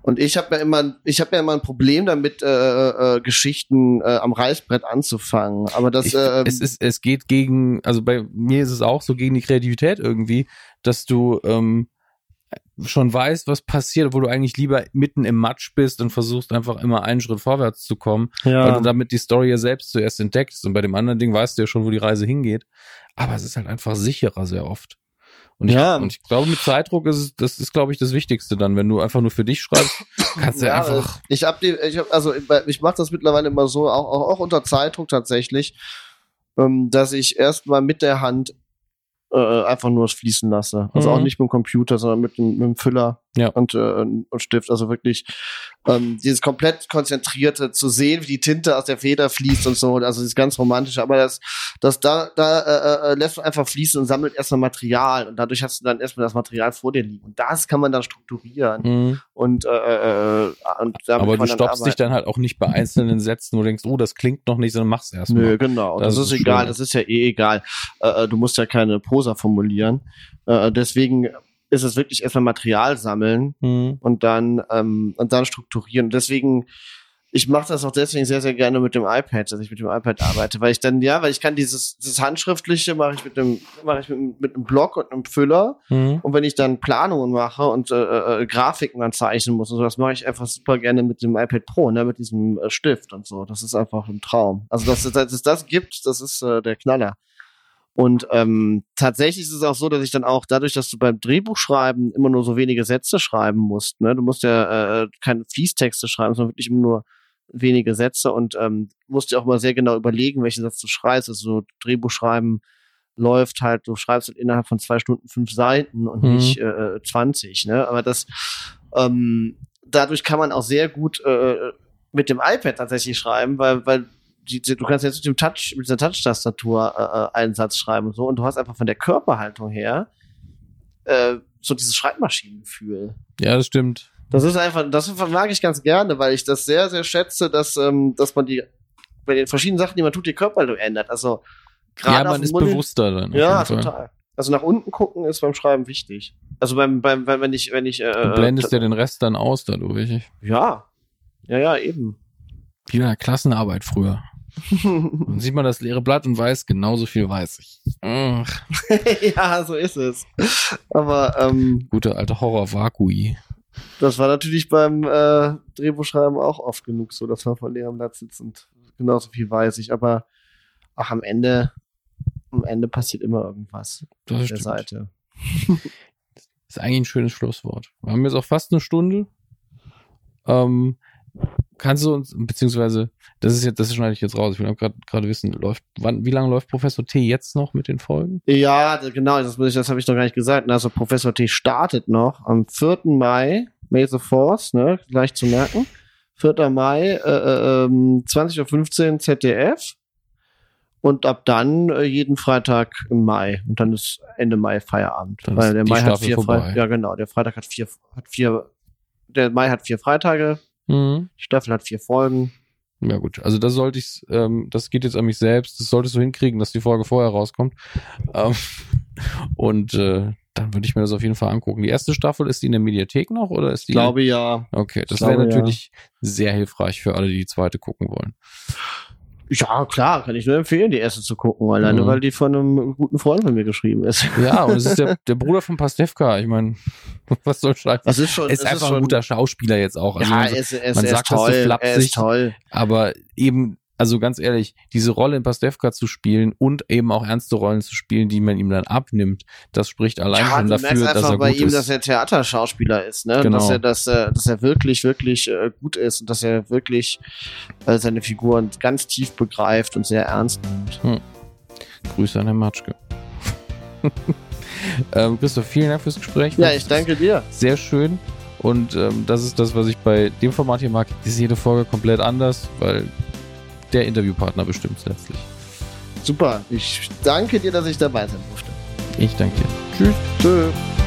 S1: und ich habe ja immer, ich habe ja immer ein Problem damit, äh, äh, Geschichten äh, am Reißbrett anzufangen. Aber das,
S2: Ich,
S1: äh,
S2: es ist, es geht gegen, also bei mir ist es auch so gegen die Kreativität irgendwie, dass du ähm, schon weißt, was passiert, obwohl du eigentlich lieber mitten im Matsch bist und versuchst einfach immer einen Schritt vorwärts zu kommen, weil
S1: ja,
S2: du damit die Story ja selbst zuerst entdeckst. Und bei dem anderen Ding weißt du ja schon, wo die Reise hingeht. Aber es ist halt einfach sicherer sehr oft. Und ich,
S1: Ja.
S2: und ich glaube, mit Zeitdruck ist es, das ist, glaube ich, das Wichtigste dann. Wenn du einfach nur für dich schreibst, kannst du
S1: ja,
S2: einfach.
S1: ich hab die, ich hab, also ich mache das mittlerweile immer so, auch, auch, auch unter Zeitdruck tatsächlich, ähm, dass ich erstmal mit der Hand äh, einfach nur fließen lasse. Also
S2: Mhm.
S1: auch nicht mit dem Computer, sondern mit mit dem Füller
S2: Ja.
S1: und, äh, und Stift. Also wirklich ähm, dieses komplett konzentrierte zu sehen, wie die Tinte aus der Feder fließt und so. Also dieses ganz romantische. Aber das, das da, da äh, äh, lässt man einfach fließen und sammelt erstmal Material und dadurch hast du dann erstmal das Material vor dir liegen. Und das kann man dann strukturieren
S2: Mhm.
S1: und, äh, äh, und
S2: Aber du stoppst dich
S1: arbeiten.
S2: dann halt auch nicht bei einzelnen Sätzen, wo du denkst, oh, das klingt noch nicht, sondern machst erst
S1: Nö, genau. Das,
S2: Das
S1: ist
S2: ist
S1: egal. Das ist ja eh egal. Äh, äh, du musst ja keine Prosa formulieren. Äh, deswegen ist es wirklich erstmal Material sammeln
S2: Mhm.
S1: und dann ähm, und dann strukturieren. Deswegen ich mache das auch deswegen sehr sehr gerne mit dem iPad, dass ich mit dem iPad arbeite, weil ich dann ja, weil ich kann dieses dieses handschriftliche mache ich mit dem mache ich mit, mit einem Block und einem Füller
S2: Mhm.
S1: und wenn ich dann Planungen mache und äh, äh, Grafiken dann zeichnen muss und so, das mache ich einfach super gerne mit dem iPad Pro, ne, mit diesem äh, Stift und so. Das ist einfach ein Traum. Also dass, dass es das gibt, das ist äh, der Knaller. Und ähm, tatsächlich ist es auch so, dass ich dann auch dadurch, dass du beim Drehbuchschreiben immer nur so wenige Sätze schreiben musst, ne, du musst ja äh, keine Fließtexte schreiben, sondern wirklich immer nur wenige Sätze und ähm, musst dir auch mal sehr genau überlegen, welchen Satz du schreibst. Also so Drehbuchschreiben läuft halt, du schreibst halt innerhalb von zwei Stunden fünf Seiten und
S2: Mhm.
S1: nicht äh, 20, ne? Aber das ähm, dadurch kann man auch sehr gut äh, mit dem iPad tatsächlich schreiben, weil, weil die, du kannst jetzt mit dem Touch, mit dieser Touch-Tastatur äh, äh, einen Satz schreiben und so, und du hast einfach von der Körperhaltung her äh, so dieses Schreibmaschinengefühl.
S2: Ja, das stimmt.
S1: Das ist einfach, das mag ich ganz gerne, weil ich das sehr, sehr schätze, dass, ähm, dass man die bei den verschiedenen Sachen, die man tut, die Körperhaltung ändert. Also gerade
S2: Ja, man ist
S1: Monitor-
S2: bewusster dann.
S1: Ja, total. Also nach unten gucken ist beim Schreiben wichtig. Also beim, beim, wenn ich, wenn ich, äh,
S2: Du blendest ja den Rest dann aus dadurch.
S1: ja, ja, ja, eben.
S2: Wie bei der Klassenarbeit früher. Dann sieht man das leere Blatt und weiß, genauso viel weiß ich.
S1: Ja, so ist es. Aber ähm,
S2: gute alte Horror-Vakui.
S1: das war natürlich beim äh, Drehbuchschreiben auch oft genug so, dass man vor leerem Blatt sitzt und genauso viel weiß ich. Aber ach, am Ende, am Ende passiert immer irgendwas
S2: Das
S1: auf der
S2: stimmt.
S1: Seite.
S2: ist eigentlich ein schönes Schlusswort. Wir haben jetzt auch fast eine Stunde. Ähm, kannst du uns, beziehungsweise, das ist jetzt, das schneide ich jetzt raus. Ich will auch gerade gerade wissen, läuft, wann, wie lange läuft Professor T jetzt noch mit den Folgen?
S1: Ja, genau, das, das habe ich noch gar nicht gesagt. Also Professor T startet noch am 4. Mai, May the Force, ne, gleich zu merken. 4. Mai, äh, äh, ähm, 20.15 Uhr ZDF. Und ab dann äh, jeden Freitag im Mai. Und dann ist Ende Mai Feierabend.
S2: Dann
S1: Weil der Mai hat
S2: Staffel
S1: vier
S2: vorbei.
S1: Freitag. Ja, genau. Der Freitag hat vier, hat vier, der Mai hat vier Freitage.
S2: Mhm.
S1: Die Staffel hat vier Folgen.
S2: Ja gut, also das sollte ich, ähm, das geht jetzt an mich selbst. Das solltest du hinkriegen, dass die Folge vorher rauskommt. Ähm, und äh, dann würde ich mir das auf jeden Fall angucken. Die erste Staffel ist die in der Mediathek noch oder ist die?
S1: Ich glaube ja.
S2: Okay, das wäre
S1: glaube, ja.
S2: natürlich sehr hilfreich für alle, die die zweite gucken wollen.
S1: Ja, klar, kann ich nur empfehlen, die erste zu gucken, alleine
S2: Mhm.
S1: weil die von einem guten Freund von mir geschrieben ist.
S2: Ja, und es ist der, der Bruder von Pastewka. Ich meine, was soll scheiße?
S1: Das ist schon,
S2: Er ist einfach
S1: schon
S2: ein guter Schauspieler jetzt auch. Also
S1: ja,
S2: man,
S1: ist, er ist,
S2: man sagt
S1: ist
S2: das so
S1: toll. er
S2: flapsig.
S1: ist toll.
S2: aber eben, also ganz ehrlich, diese Rolle in Pastewka zu spielen und eben auch ernste Rollen zu spielen, die man ihm dann abnimmt, das spricht allein
S1: Ja,
S2: schon dafür, dass
S1: einfach
S2: er
S1: bei
S2: gut
S1: ihm,
S2: ist.
S1: dass er Theaterschauspieler ist, ne?
S2: Genau.
S1: Dass er, dass er, dass er wirklich, wirklich äh, gut ist und dass er wirklich äh, seine Figuren ganz tief begreift und sehr ernst nimmt.
S2: Grüße an Herrn Matschke. ähm, Christoph, vielen Dank fürs Gespräch.
S1: Ja, ich danke dir.
S2: Sehr schön. Und ähm, das ist das, was ich bei dem Format hier mag. Ist jede Folge komplett anders, weil der Interviewpartner bestimmt letztlich.
S1: Super. Ich danke dir, dass ich dabei sein durfte.
S2: Ich danke dir. Tschüss.
S1: Tschö.